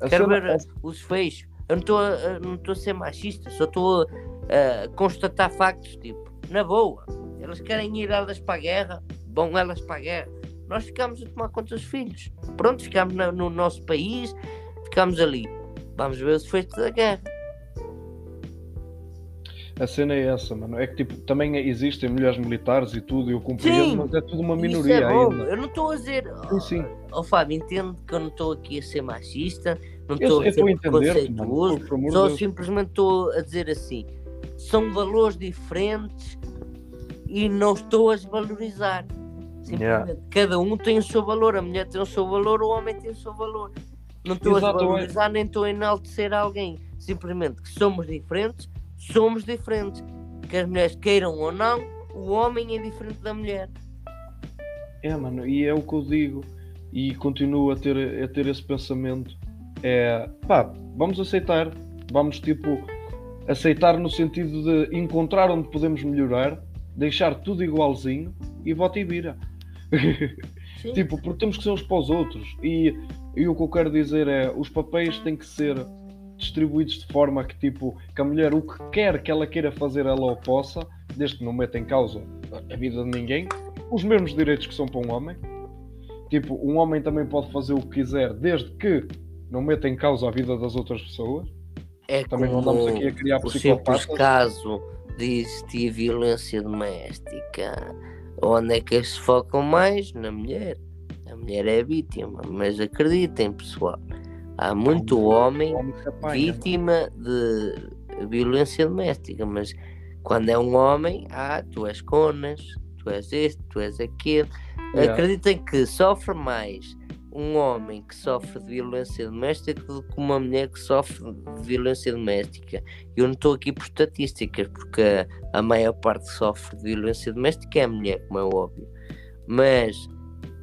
A Quero ver uh, os feios. Eu não estou a, a- não estou a ser machista, só estou a, a constatar factos, tipo, na boa. Elas querem ir elas para a guerra, vão elas para a guerra. Nós ficamos a tomar conta dos filhos. Pronto, ficamos na- no nosso país, ficamos ali. Vamos ver os efeitos da guerra. A cena é essa, mano. É que tipo, também existem mulheres militares e tudo, eu compreendo, Sim, mas é tudo uma minoria é ainda. Eu não estou a dizer. Sim, sim. Ó Fábio, entendo que eu não estou aqui a ser machista, não estou a ser preconceituoso, só Deus. simplesmente estou a dizer assim: são valores diferentes e não estou a desvalorizar. Simplesmente cada um tem o seu valor, a mulher tem o seu valor, o homem tem o seu valor. Não estou a é. desvalorizar nem estou a enaltecer alguém. Simplesmente que somos diferentes, somos diferentes. Que as mulheres queiram ou não, o homem é diferente da mulher. É, mano, e é o que eu digo e continuo a ter, a ter esse pensamento. É, pá, vamos aceitar, vamos tipo aceitar no sentido de encontrar onde podemos melhorar, deixar tudo igualzinho e bota e vira. *laughs* Sim. tipo, porque temos que ser uns para os outros. E, e o que eu quero dizer é, os papéis têm que ser distribuídos de forma que tipo, que a mulher o que quer que ela queira fazer, ela o possa, desde que não meta em causa a vida de ninguém, os mesmos direitos que são para um homem. Tipo, um homem também pode fazer o que quiser, desde que não meta em causa a vida das outras pessoas. É Também não como andamos aqui a criar o simples caso de existir violência doméstica. Onde é que eles se focam mais? Na mulher. A mulher é a vítima. Mas acreditem, pessoal, há muito homem apanha. vítima de violência doméstica. Mas quando é um homem, ah, tu és conas, tu és este, tu és aquele. Yeah. Acreditem que sofre mais um homem que sofre de violência doméstica do que uma mulher que sofre de violência doméstica. Eu não estou aqui por estatísticas, porque a, a maior parte que sofre de violência doméstica é a mulher, como é óbvio. Mas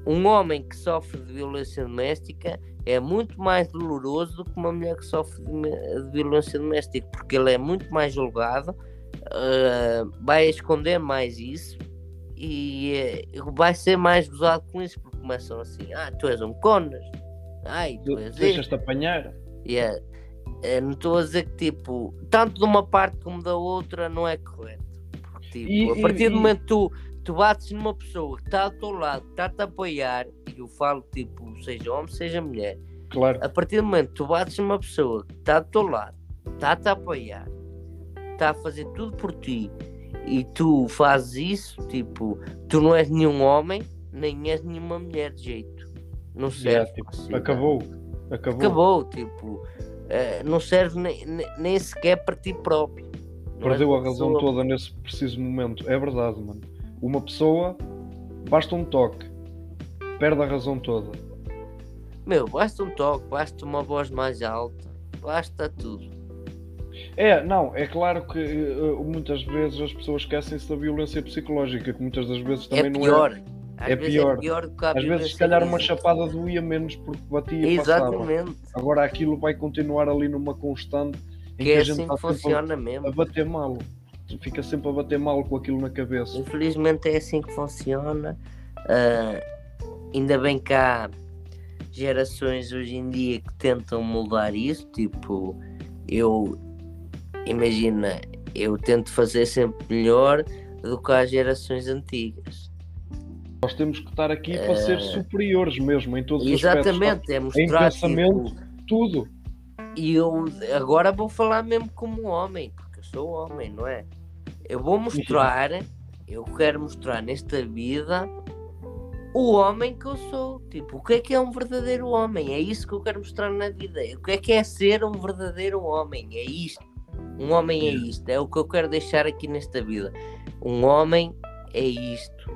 um homem que sofre de violência doméstica é muito mais doloroso do que uma mulher que sofre de, violência doméstica, porque ele é muito mais julgado, ah, vai esconder mais isso e eh, vai ser mais gozado com isso, porque começam assim: ah, tu és um conas, ai, tu és. Deixas-te apanhar. Yeah. Eh, não estou a dizer que, tipo, tanto de uma parte como da outra não é correto. Porque, tipo, E- a partir e- do momento que tu, tu bates numa pessoa que está ao teu lado, está-te a apoiar, e eu falo, tipo, seja homem, seja mulher, Claro. a partir do momento que tu bates numa pessoa que está do teu lado, está-te a apoiar, está a fazer tudo por ti, e tu fazes isso, tipo, tu não és nenhum homem, nem és nenhuma mulher de jeito. Não serve. Yeah, tipo, para a sociedade. acabou. Acabou. Acabou, tipo, eh, não serve nem, nem- nem sequer para ti próprio. Perdeu uma a razão toda nesse preciso momento. É verdade, mano. Uma pessoa, basta um toque, perde a razão toda. Meu, basta um toque, basta uma voz mais alta, basta tudo. É, não, é claro que eh, muitas vezes as pessoas esquecem-se da violência psicológica, que muitas das vezes também é não pior. Às é vezes pior. é pior do que a é. Às vezes, se calhar, uma chapada doía menos porque batia e passava. Exatamente. Agora aquilo vai continuar ali numa constante Que é assim que funciona mesmo. a bater mal. Fica sempre a bater mal com aquilo na cabeça. Infelizmente é assim que funciona. Ah, ainda bem que há gerações hoje em dia que tentam mudar isso. Tipo, eu imagina, eu tento fazer sempre melhor do que as gerações antigas. Nós temos que estar aqui para ser superiores mesmo em todos os aspectos. Exatamente, é Em mostrar pensamento, tipo, tudo. E eu agora vou falar mesmo como homem, porque eu sou homem, não é? Eu vou mostrar, eu quero mostrar nesta vida o homem que eu sou. Tipo, o que é que é um verdadeiro homem? É isso que eu quero mostrar na vida. O que é que é ser um verdadeiro homem? É isto. Um homem é isto. É o que eu quero deixar aqui nesta vida. Um homem é isto.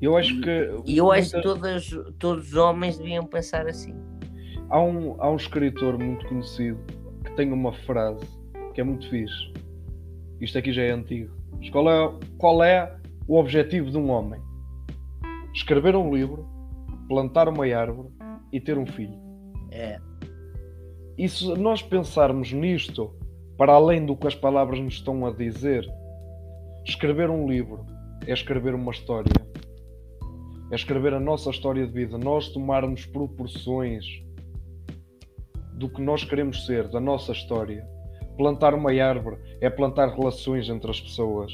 Eu acho que. E eu acho que todas, todos os homens deviam pensar assim. há, um, há um escritor muito conhecido que tem uma frase que é muito fixe. Isto aqui já é antigo. Mas qual é, qual é o objetivo de um homem? Escrever um livro, plantar uma árvore e ter um filho. É. E se nós pensarmos nisto para além do que as palavras nos estão a dizer, escrever um livro é escrever uma história. É escrever a nossa história de vida, nós tomarmos proporções do que nós queremos ser, da nossa história. Plantar uma árvore é plantar relações entre as pessoas,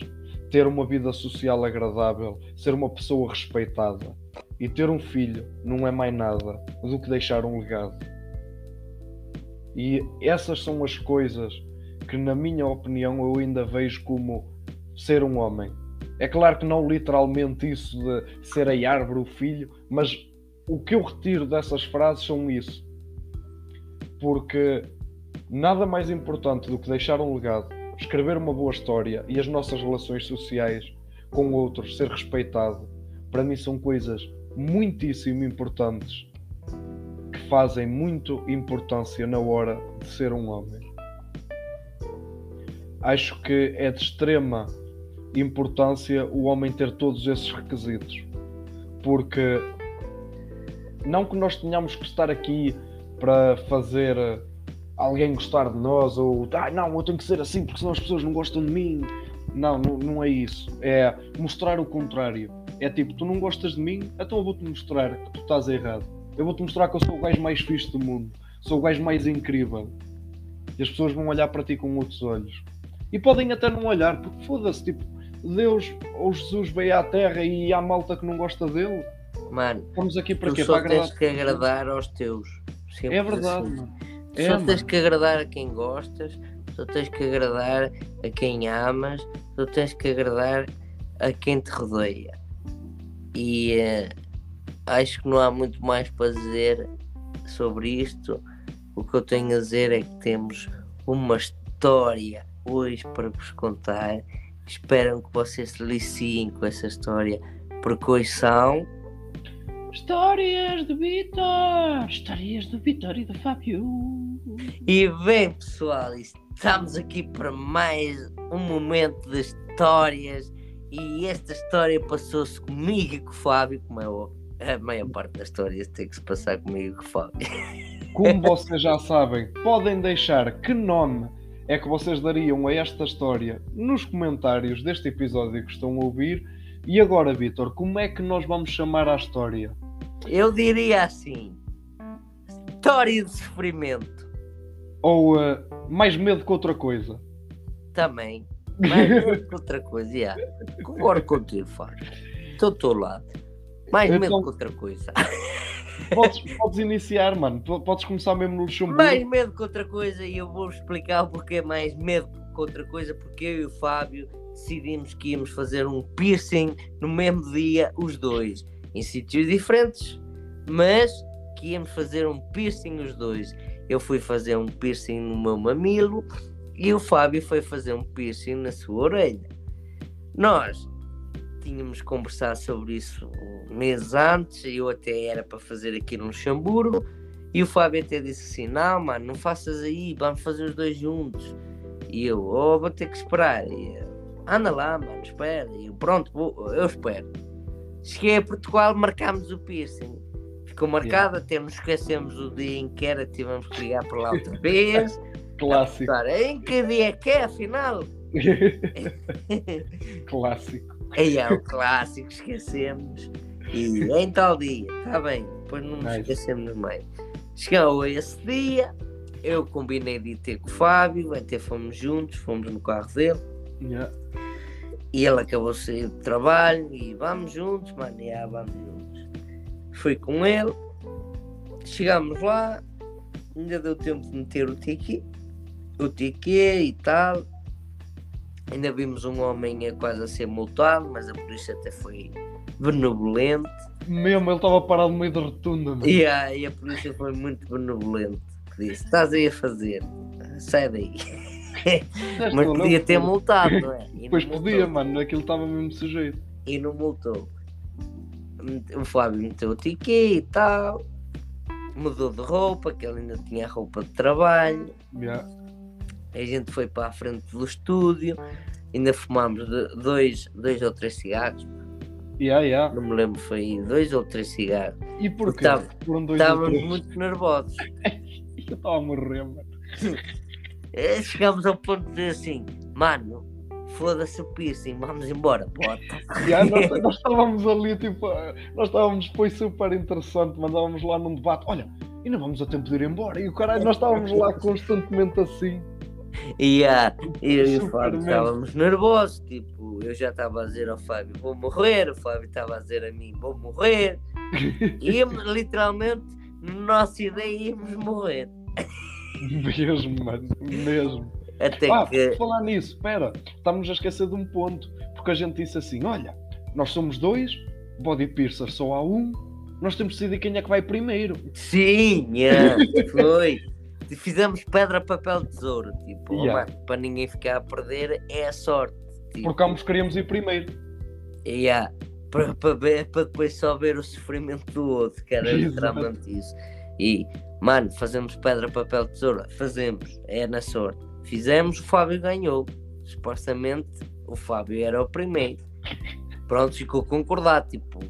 ter uma vida social agradável, ser uma pessoa respeitada. E ter um filho não é mais nada do que deixar um legado. E essas são as coisas que, na minha opinião, eu ainda vejo como ser um homem. É claro que não literalmente isso de ser a árvore, o filho, mas o que eu retiro dessas frases são isso. Porque nada mais importante do que deixar um legado, escrever uma boa história e as nossas relações sociais com outros, ser respeitado, para mim são coisas muitíssimo importantes que fazem muito importância na hora de ser um homem. Acho que é de extrema importância o homem ter todos esses requisitos, porque não que nós tenhamos que estar aqui para fazer alguém gostar de nós ou ah, não, eu tenho que ser assim porque senão as pessoas não gostam de mim. Não, não, não é isso. É mostrar o contrário. É tipo, tu não gostas de mim, então eu vou-te mostrar que tu estás errado. Eu vou-te mostrar que eu sou o gajo mais fixe do mundo. Sou o gajo mais incrível. E as pessoas vão olhar para ti com outros olhos. E podem até não olhar, porque foda-se, tipo, Deus ou Jesus veio à Terra e há malta que não gosta dele. Mano, Estamos aqui para tu quê? só Para agradar. tens que agradar aos teus. Simples É verdade, assim. mano. É, só mano. tens que agradar a quem gostas, só tens que agradar a quem amas, só tens que agradar a quem te rodeia. E eh, acho que não há muito mais para dizer sobre isto. O que eu tenho a dizer é que temos uma história hoje para vos contar. Espero que vocês se deliciem com essa história, porque hoje são. Histórias de Vitor! Histórias de Vitor e de Fábio! E bem, pessoal, estamos aqui para mais um momento de histórias. E esta história passou-se comigo e com o Fábio, como é óbvio. A maior parte das histórias tem que se passar comigo e com o Fábio. Como vocês já sabem, podem deixar que nome é que vocês dariam a esta história nos comentários deste episódio que estão a ouvir. E agora, Vitor, como é que nós vamos chamar a história? Eu diria assim: história de sofrimento. Ou eh, mais medo que outra coisa? Também. Mais medo que outra coisa, já. Concordo contigo, Fábio. Estou ao teu lado. Mais medo Então- que outra coisa. Podes, podes iniciar, mano. Podes começar mesmo no Luxemburgo. Mais medo que outra coisa e eu vou explicar o porquê mais medo que outra coisa, porque eu e o Fábio decidimos que íamos fazer um piercing no mesmo dia, os dois, em sítios diferentes, mas que íamos fazer um piercing os dois. Eu fui fazer um piercing no meu mamilo e o Fábio foi fazer um piercing na sua orelha. Nós tínhamos conversado sobre isso meses antes, eu até era para fazer aqui no Luxemburgo. E o Fábio até disse assim: Não, mano, não faças aí, vamos fazer os dois juntos. E eu, oh, vou ter que esperar. E, Anda lá, mano, espera. E pronto, vou, eu espero. Cheguei a Portugal, marcámos o piercing. Ficou marcado, até nos esquecemos o dia em que era, tivemos que ligar para lá outra vez. *laughs* Clássico. Em que dia que é, afinal? *laughs* Clássico. Aí é o clássico, esquecemos. E em tal dia, está bem, depois não nos Nice. esquecemos mais. Chegou esse dia, eu combinei de ir ter com o Fábio, até fomos juntos, fomos no carro dele, Yeah. e ele acabou de sair do trabalho e vamos juntos, mano, e ah, vamos juntos. Fui com ele, chegámos lá, ainda deu tempo de meter o ticket, o ticket e tal. Ainda vimos um homem a quase a ser multado, mas a polícia até foi benevolente. Mesmo, ele estava parado no meio da rotunda, mano. E a, e a polícia foi muito benevolente. Que disse: Estás aí a fazer, sai daí. *laughs* Mas podia ter multado, não é? E Pois podia, mano. Aquilo estava mesmo sujeito. E não multou. O Fábio meteu o ticket e tal. Mudou de roupa, que ele ainda tinha roupa de trabalho. Yeah. A gente foi para a frente do estúdio. Ainda fumámos dois, dois ou três cigarros. Yeah, yeah. Não me lembro, foi dois ou três cigarros. E porquê? Estávamos muito nervosos. *laughs* Eu estava a morrer, mano. Eh, chegámos ao ponto de dizer assim, mano, foda-se o piercing, vamos embora, bota. Yeah, *laughs* nós, nós estávamos ali, tipo, nós estávamos, foi super interessante, mandávamos lá num debate, olha, ainda vamos a tempo de ir embora, e o caralho, nós estávamos lá constantemente assim. E, ah, eu e o Fábio estávamos nervosos, tipo, eu já estava a dizer ao Fábio, vou morrer, o Fábio estava a dizer a mim, vou morrer. Íamos, *laughs* literalmente, na nossa ideia, íamos morrer. *laughs* Mesmo, mano, mesmo. Até Ah, que. falar nisso, espera, estamos a esquecer de um ponto, porque a gente disse assim: olha, nós somos dois, body piercer só há um, nós temos de decidir quem é que vai primeiro. Sim, yeah, foi. Fizemos pedra, papel, tesouro. Tipo, oh, Yeah. mano, para ninguém ficar a perder, é a sorte. Tipo, Porque ambos queríamos ir primeiro. yeah, para, para, depois só ver o sofrimento do outro, que era literalmente isso. E, mano, fazemos pedra, papel, tesoura. Fazemos, é na sorte. Fizemos, o Fábio ganhou. Supostamente, o Fábio era o primeiro. Pronto, ficou concordado. Tipo,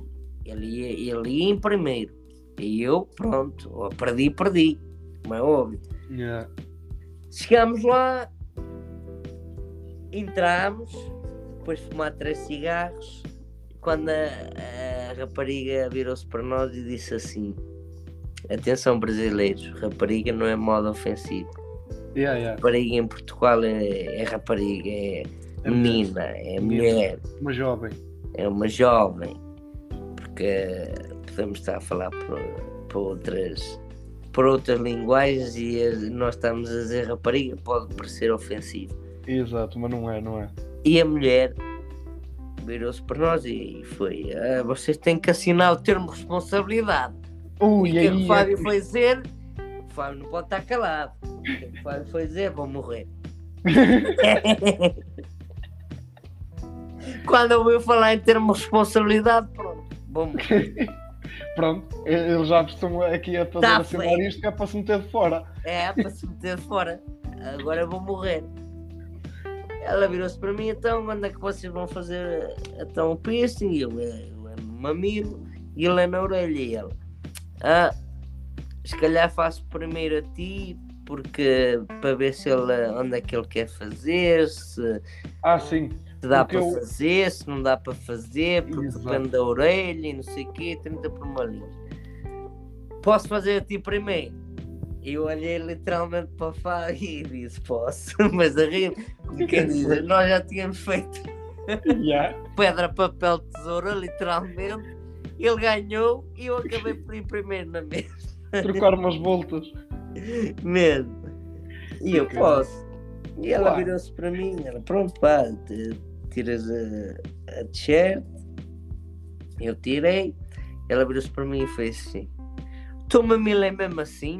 ele ia, ele ia em primeiro. E eu, pronto, perdi, perdi. Como é óbvio. Yeah. Chegámos lá, entramos, depois de fumar três cigarros, quando a, a rapariga virou-se para nós e disse assim: Atenção, brasileiros, rapariga não é modo ofensivo. Yeah, yeah. Rapariga em Portugal é, é rapariga, é É menina, é mulher, Uma jovem. é uma jovem. Porque podemos estar a falar por, por outras. Por outras linguagens e nós estamos a dizer rapariga pode parecer ofensivo. Exato, mas não é, não é. E a mulher virou-se para nós e foi: "Ah, vocês têm que assinar o termo de responsabilidade. Ui, e o que aí o é Fábio que- foi dizer? O Fábio não pode estar calado. O que o Fábio foi dizer? Vou morrer. *laughs* Quando eu ouvi falar em termo de responsabilidade, pronto, vou morrer. *laughs* Pronto, eles já estão aqui a fazer Tá assinar feito. isto que é para se meter de fora. É, para se meter fora. Agora eu vou morrer. Ela virou-se para mim, então, quando é que vocês vão fazer então, o piercing? E eu, "É, eu é no mamilo e ele é na orelha. E ela, ah, se calhar faço primeiro a ti, porque para ver se ele, onde é que ele quer fazer, se, Ah, sim. se dá para eu- fazer, se não dá para fazer, porque Exato. depende da orelha e não sei o quê, 30 por uma linha. Posso fazer a ti primeiro? Eu olhei literalmente para o Fábio e disse, posso, *laughs* mas a rir, como quem *laughs* diz, nós já tínhamos feito *laughs* Yeah. pedra, papel, tesoura, literalmente. Ele ganhou e eu acabei por ir primeiro na mesa, Trocar umas voltas. mesmo. E eu posso. E ela virou-se para mim, ela, pronto, pá, tiras a, a t-shirt. Eu tirei. Ela virou-se para mim e fez assim: O teu mamilo é mesmo assim?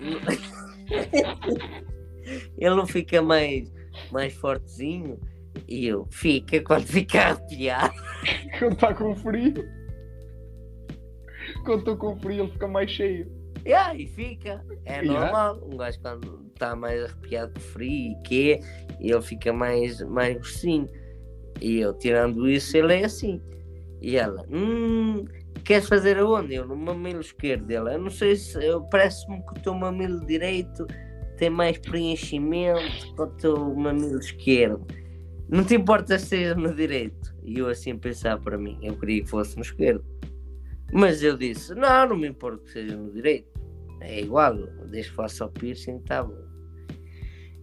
*laughs* Ele não fica mais, mais fortezinho? E eu, fica quando fica arrepiado. Quando está com frio. Quando estou com frio, ele fica mais cheio. Yeah, e fica. É Yeah. normal. Um gajo quando está mais arrepiado por frio e que ele fica mais, mais grossinho. E eu, tirando isso, ele é assim. E ela, hum, queres fazer aonde? Eu, no mamilo esquerdo. Ela, eu não sei se, parece-me que o teu mamilo direito tem mais preenchimento que o teu mamilo esquerdo. Não te importa se seja no direito? E eu assim pensar para mim, eu queria que fosse no esquerdo. Mas eu disse, não, não me importa que seja no direito. É igual, desde que faça o piercing, tá bom.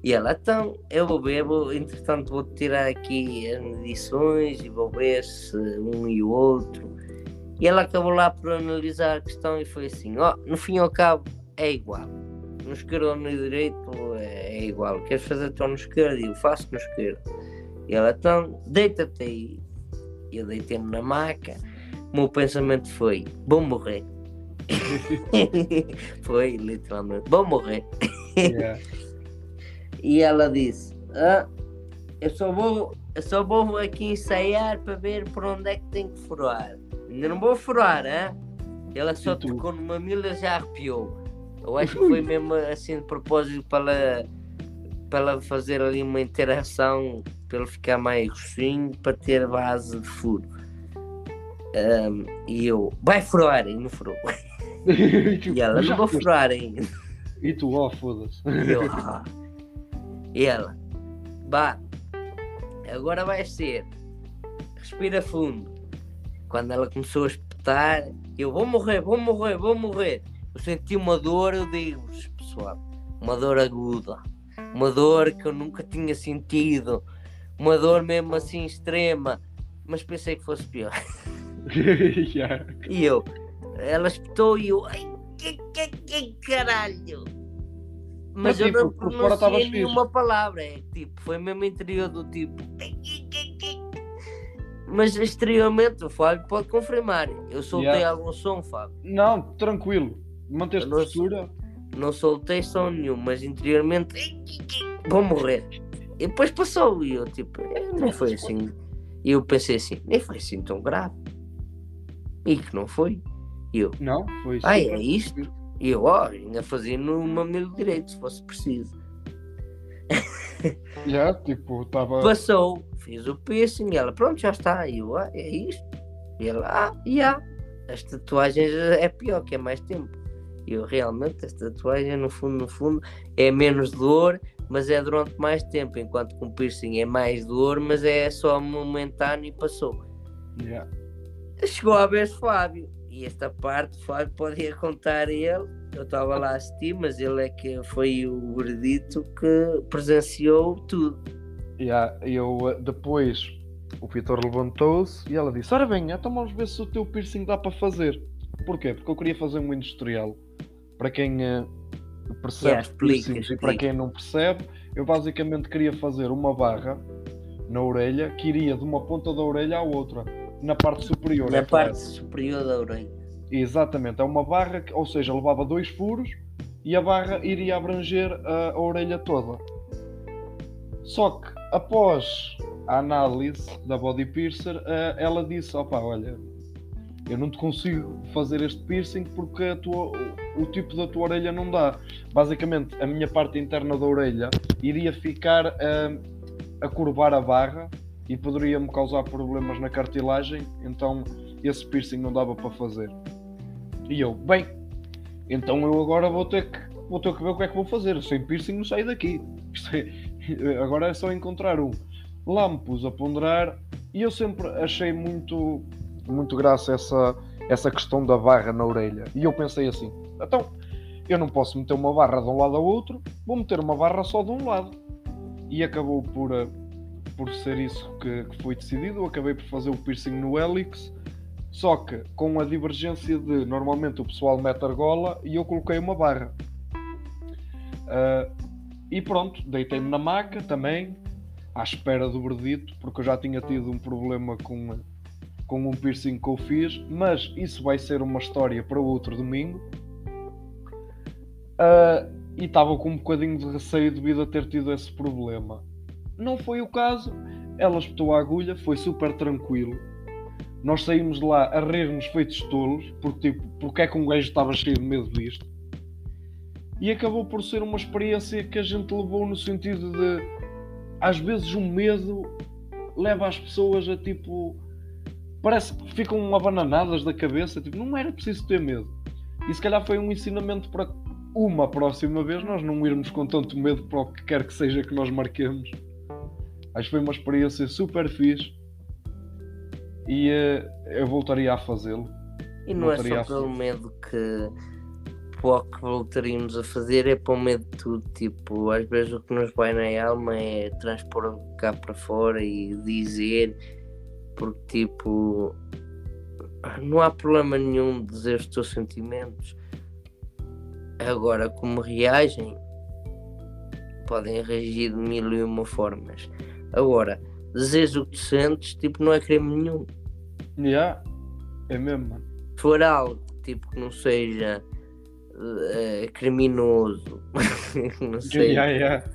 E ela, então, eu vou ver, vou, entretanto vou tirar aqui as medições e vou ver se um e o outro. E ela acabou lá por analisar a questão e foi assim, ó, no fim e ao cabo é igual. No esquerdo ou no direito é, é igual. Queres fazer então no esquerdo? E eu faço no esquerdo. E ela, então, deita-te aí. Eu deitei-me na maca. O meu pensamento foi, vou morrer. *laughs* foi, literalmente, vou morrer. Yeah. E ela disse: ah, eu, só vou, eu só vou aqui ensaiar para ver por onde é que tem que furar. Ainda não vou furar, hein? Ela só tocou no mamilo e já arrepiou. Eu acho que foi mesmo assim de propósito para ela, para ela fazer ali uma interação, para ele ficar mais grossinho, para ter base de furo. Ahm, e eu, vai furar, e não furou. *laughs* E ela, não vou furar ainda. E tu, ó, foda-se. E eu, ah. E ela, vá, agora vai ser. Respira fundo. Quando ela começou a espetar, eu vou morrer, vou morrer, vou morrer. Eu senti uma dor, eu digo-vos, pessoal, uma dor aguda, uma dor que eu nunca tinha sentido, uma dor mesmo assim extrema, mas pensei que fosse pior. *laughs* *laughs* yeah. E eu, ela espetou e eu, ai, que, que, que caralho! Mas Mas, eu tipo, não pronunciei fixe. nenhuma palavra, é tipo, foi mesmo interior do tipo. Mas exteriormente o Fábio pode confirmar. Eu soltei Yeah. algum som, Fábio. Não, tranquilo. Manteste postura. Não soltei som nenhum, mas interiormente vou morrer. E depois passou e eu tipo, "Eh, nem foi assim. E eu pensei assim, nem foi assim tão grave. E que não foi. E eu, Não, foi Ai, super é isto? E eu, ó, ainda fazia no mamilo direito, se fosse preciso. *laughs* Já, tipo, estava. Passou, fiz o piercing, e ela, pronto, já está. E eu, ah, é isto? E ela, ah, já. As tatuagens é pior, que é mais tempo. E eu, realmente, esta tatuagem, no fundo, no fundo, é menos dor, mas é durante mais tempo. Enquanto com o piercing é mais dor, mas é só momentâneo e passou. Já. Chegou a vez Fábio. E esta parte o Fábio podia contar a ele. Eu estava lá a assistir, mas ele é que foi o veredito que presenciou tudo. Já, eu eh, depois o Vitor levantou-se e ela disse: Ora bem, então vamos ver se o teu piercing dá para fazer. Porquê? Porque eu queria fazer um industrial. Para quem eh, percebe Yeah, piercings e para quem não percebe, eu basicamente queria fazer uma barra na orelha que iria de uma ponta da orelha à outra, na parte superior. Na é parte claro. superior da orelha. Exatamente, é uma barra, que, ou seja, levava dois furos e a barra iria abranger a, a orelha toda. Só que após a análise da body piercer, ela disse: opa, olha, eu não te consigo fazer este piercing porque tua- o, o tipo da tua orelha não dá. Basicamente, a minha parte interna da orelha iria ficar eh, a curvar a barra e poderia-me causar problemas na cartilagem, então esse piercing não dava para fazer. E eu, bem, então eu agora vou ter que, vou ter que ver o que é que vou fazer. Sem piercing não saio daqui. É- *laughs* agora é só encontrar um. Lá me pus a ponderar e eu sempre achei muito, muito graça essa, essa questão da barra na orelha. E eu pensei assim, então eu não posso meter uma barra de um lado ao outro, vou meter uma barra só de um lado. E acabou por, eh, por ser isso que, que foi decidido. Acabei por fazer o piercing no hélix, só que com a divergência de normalmente o pessoal mete argola e eu coloquei uma barra. Ah, e pronto, deitei-me na maca também, à espera do verdito, porque eu já tinha tido um problema com, com um piercing que eu fiz, mas isso vai ser uma história para outro domingo. Ah, e estava com um bocadinho de receio devido a ter tido esse problema. Não foi o caso, ela espetou a agulha, foi super tranquilo. Nós saímos de lá a rir-nos feitos tolos, porque tipo, porque é que um gajo estava cheio de medo disto? E acabou por ser uma experiência que a gente levou no sentido de às vezes o medo leva as pessoas a tipo parece que ficam abananadas da cabeça, tipo, não era preciso ter medo. E se calhar foi um ensinamento para uma próxima vez nós não irmos com tanto medo para o que quer que seja que nós marquemos. Acho que foi uma experiência super fixe e eh, eu voltaria a fazê-lo. E não é Voltaria só a pelo medo que para o que voltaríamos a fazer, é para o medo de tudo. Tipo, às vezes o que nos vai na alma é transpor cá para fora e dizer, porque tipo, não há problema nenhum de dizer os teus sentimentos. Agora, como reagem, podem reagir de mil e uma formas. Agora, dizeres o que sentes, tipo, não é crime nenhum. Yeah, é mesmo, mano. Se for algo tipo que não seja eh, criminoso, *laughs* que, não seja, Yeah, yeah.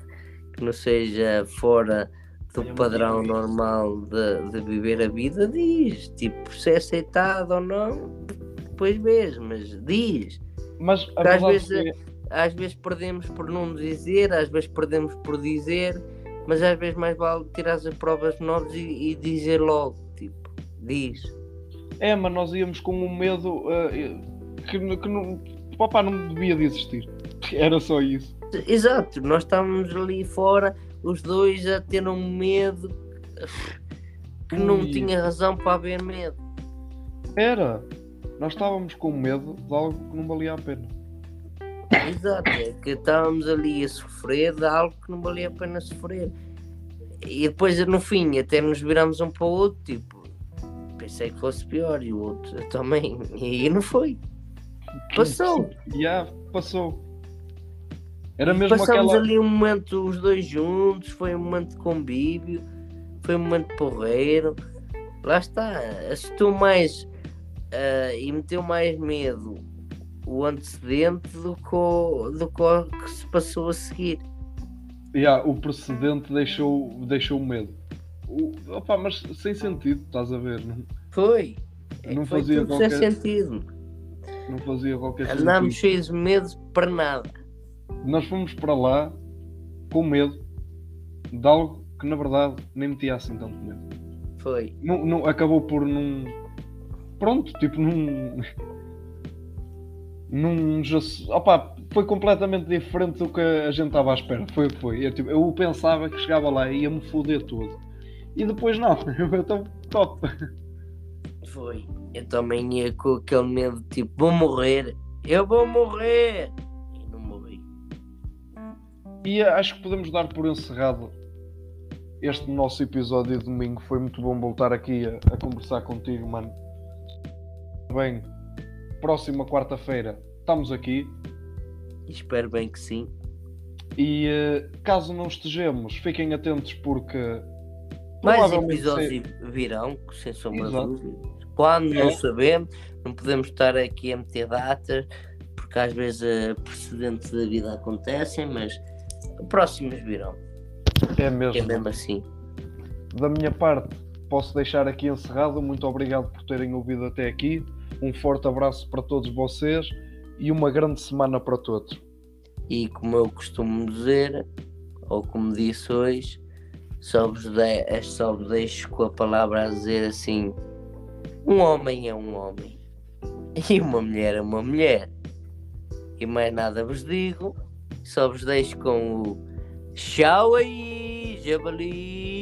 que não seja fora do Olha, padrão mas- normal de, de viver a vida, diz. Tipo, se é aceitado ou não, depois vês, mas diz. Mas Às vezes é que- Às vezes perdemos por não dizer, às vezes perdemos por dizer, mas às vezes mais vale tirar as provas novas e, e dizer logo, tipo, diz. É, mas nós íamos com um medo eh, que, que não, papá não devia de existir. *laughs* Era só isso. Exato, nós estávamos ali fora, os dois a ter um medo que não Ui. tinha razão para haver medo. Era. Nós estávamos com medo de algo que não valia a pena. Exato, é que estávamos ali a sofrer de algo que não valia a pena sofrer. E depois no fim até nos viramos um para o outro, tipo, pensei que fosse pior e o outro *laughs* também. E não foi. Passou. Já, passou. Era mesmo Passámos aquela. ali um momento os dois juntos, foi um momento de convívio, foi um momento porreiro. Lá está, assustou mais ah, e meteu mais medo o antecedente do que o, do que, se passou a seguir. Já, o precedente deixou, deixou medo. O, opa, mas sem sentido, estás a ver? Não, Foi. É Não foi fazia qualquer- sem sentido. não fazia qualquer Andámos sentido. cheios de medo para nada. Nós fomos para lá com medo de algo que na verdade nem metia assim tanto medo. Foi. Não, não, acabou por não. Pronto, tipo, num. Num. Opa, foi completamente diferente do que a gente estava à espera. Foi o que foi. Eu, tipo, eu pensava que chegava lá e ia-me foder todo. E depois não. *laughs* Eu estou top. Foi. Eu também ia com aquele medo tipo, vou morrer. Eu vou morrer. E não morri. E acho que podemos dar por encerrado este nosso episódio de domingo. Foi muito bom voltar aqui a, a conversar contigo, mano. Bem, próxima quarta-feira estamos aqui. Espero bem que sim. E eh, caso não estejamos, fiquem atentos porque Mais episódios virão, sem sombra de dúvida. Quando É. não sabemos, não podemos estar aqui a meter datas, porque às vezes eh, precedentes da vida acontecem, mas próximos virão. é É mesmo. mesmo assim. Da minha parte, posso deixar aqui encerrado. Muito obrigado por terem ouvido até aqui. Um forte abraço para todos vocês e uma grande semana para todos. E como eu costumo dizer, ou como disse hoje, só vos, de, só vos deixo com a palavra a dizer assim: um homem é um homem *laughs* e uma mulher é uma mulher. E mais nada vos digo, só vos deixo com o tchau aí, Jabali.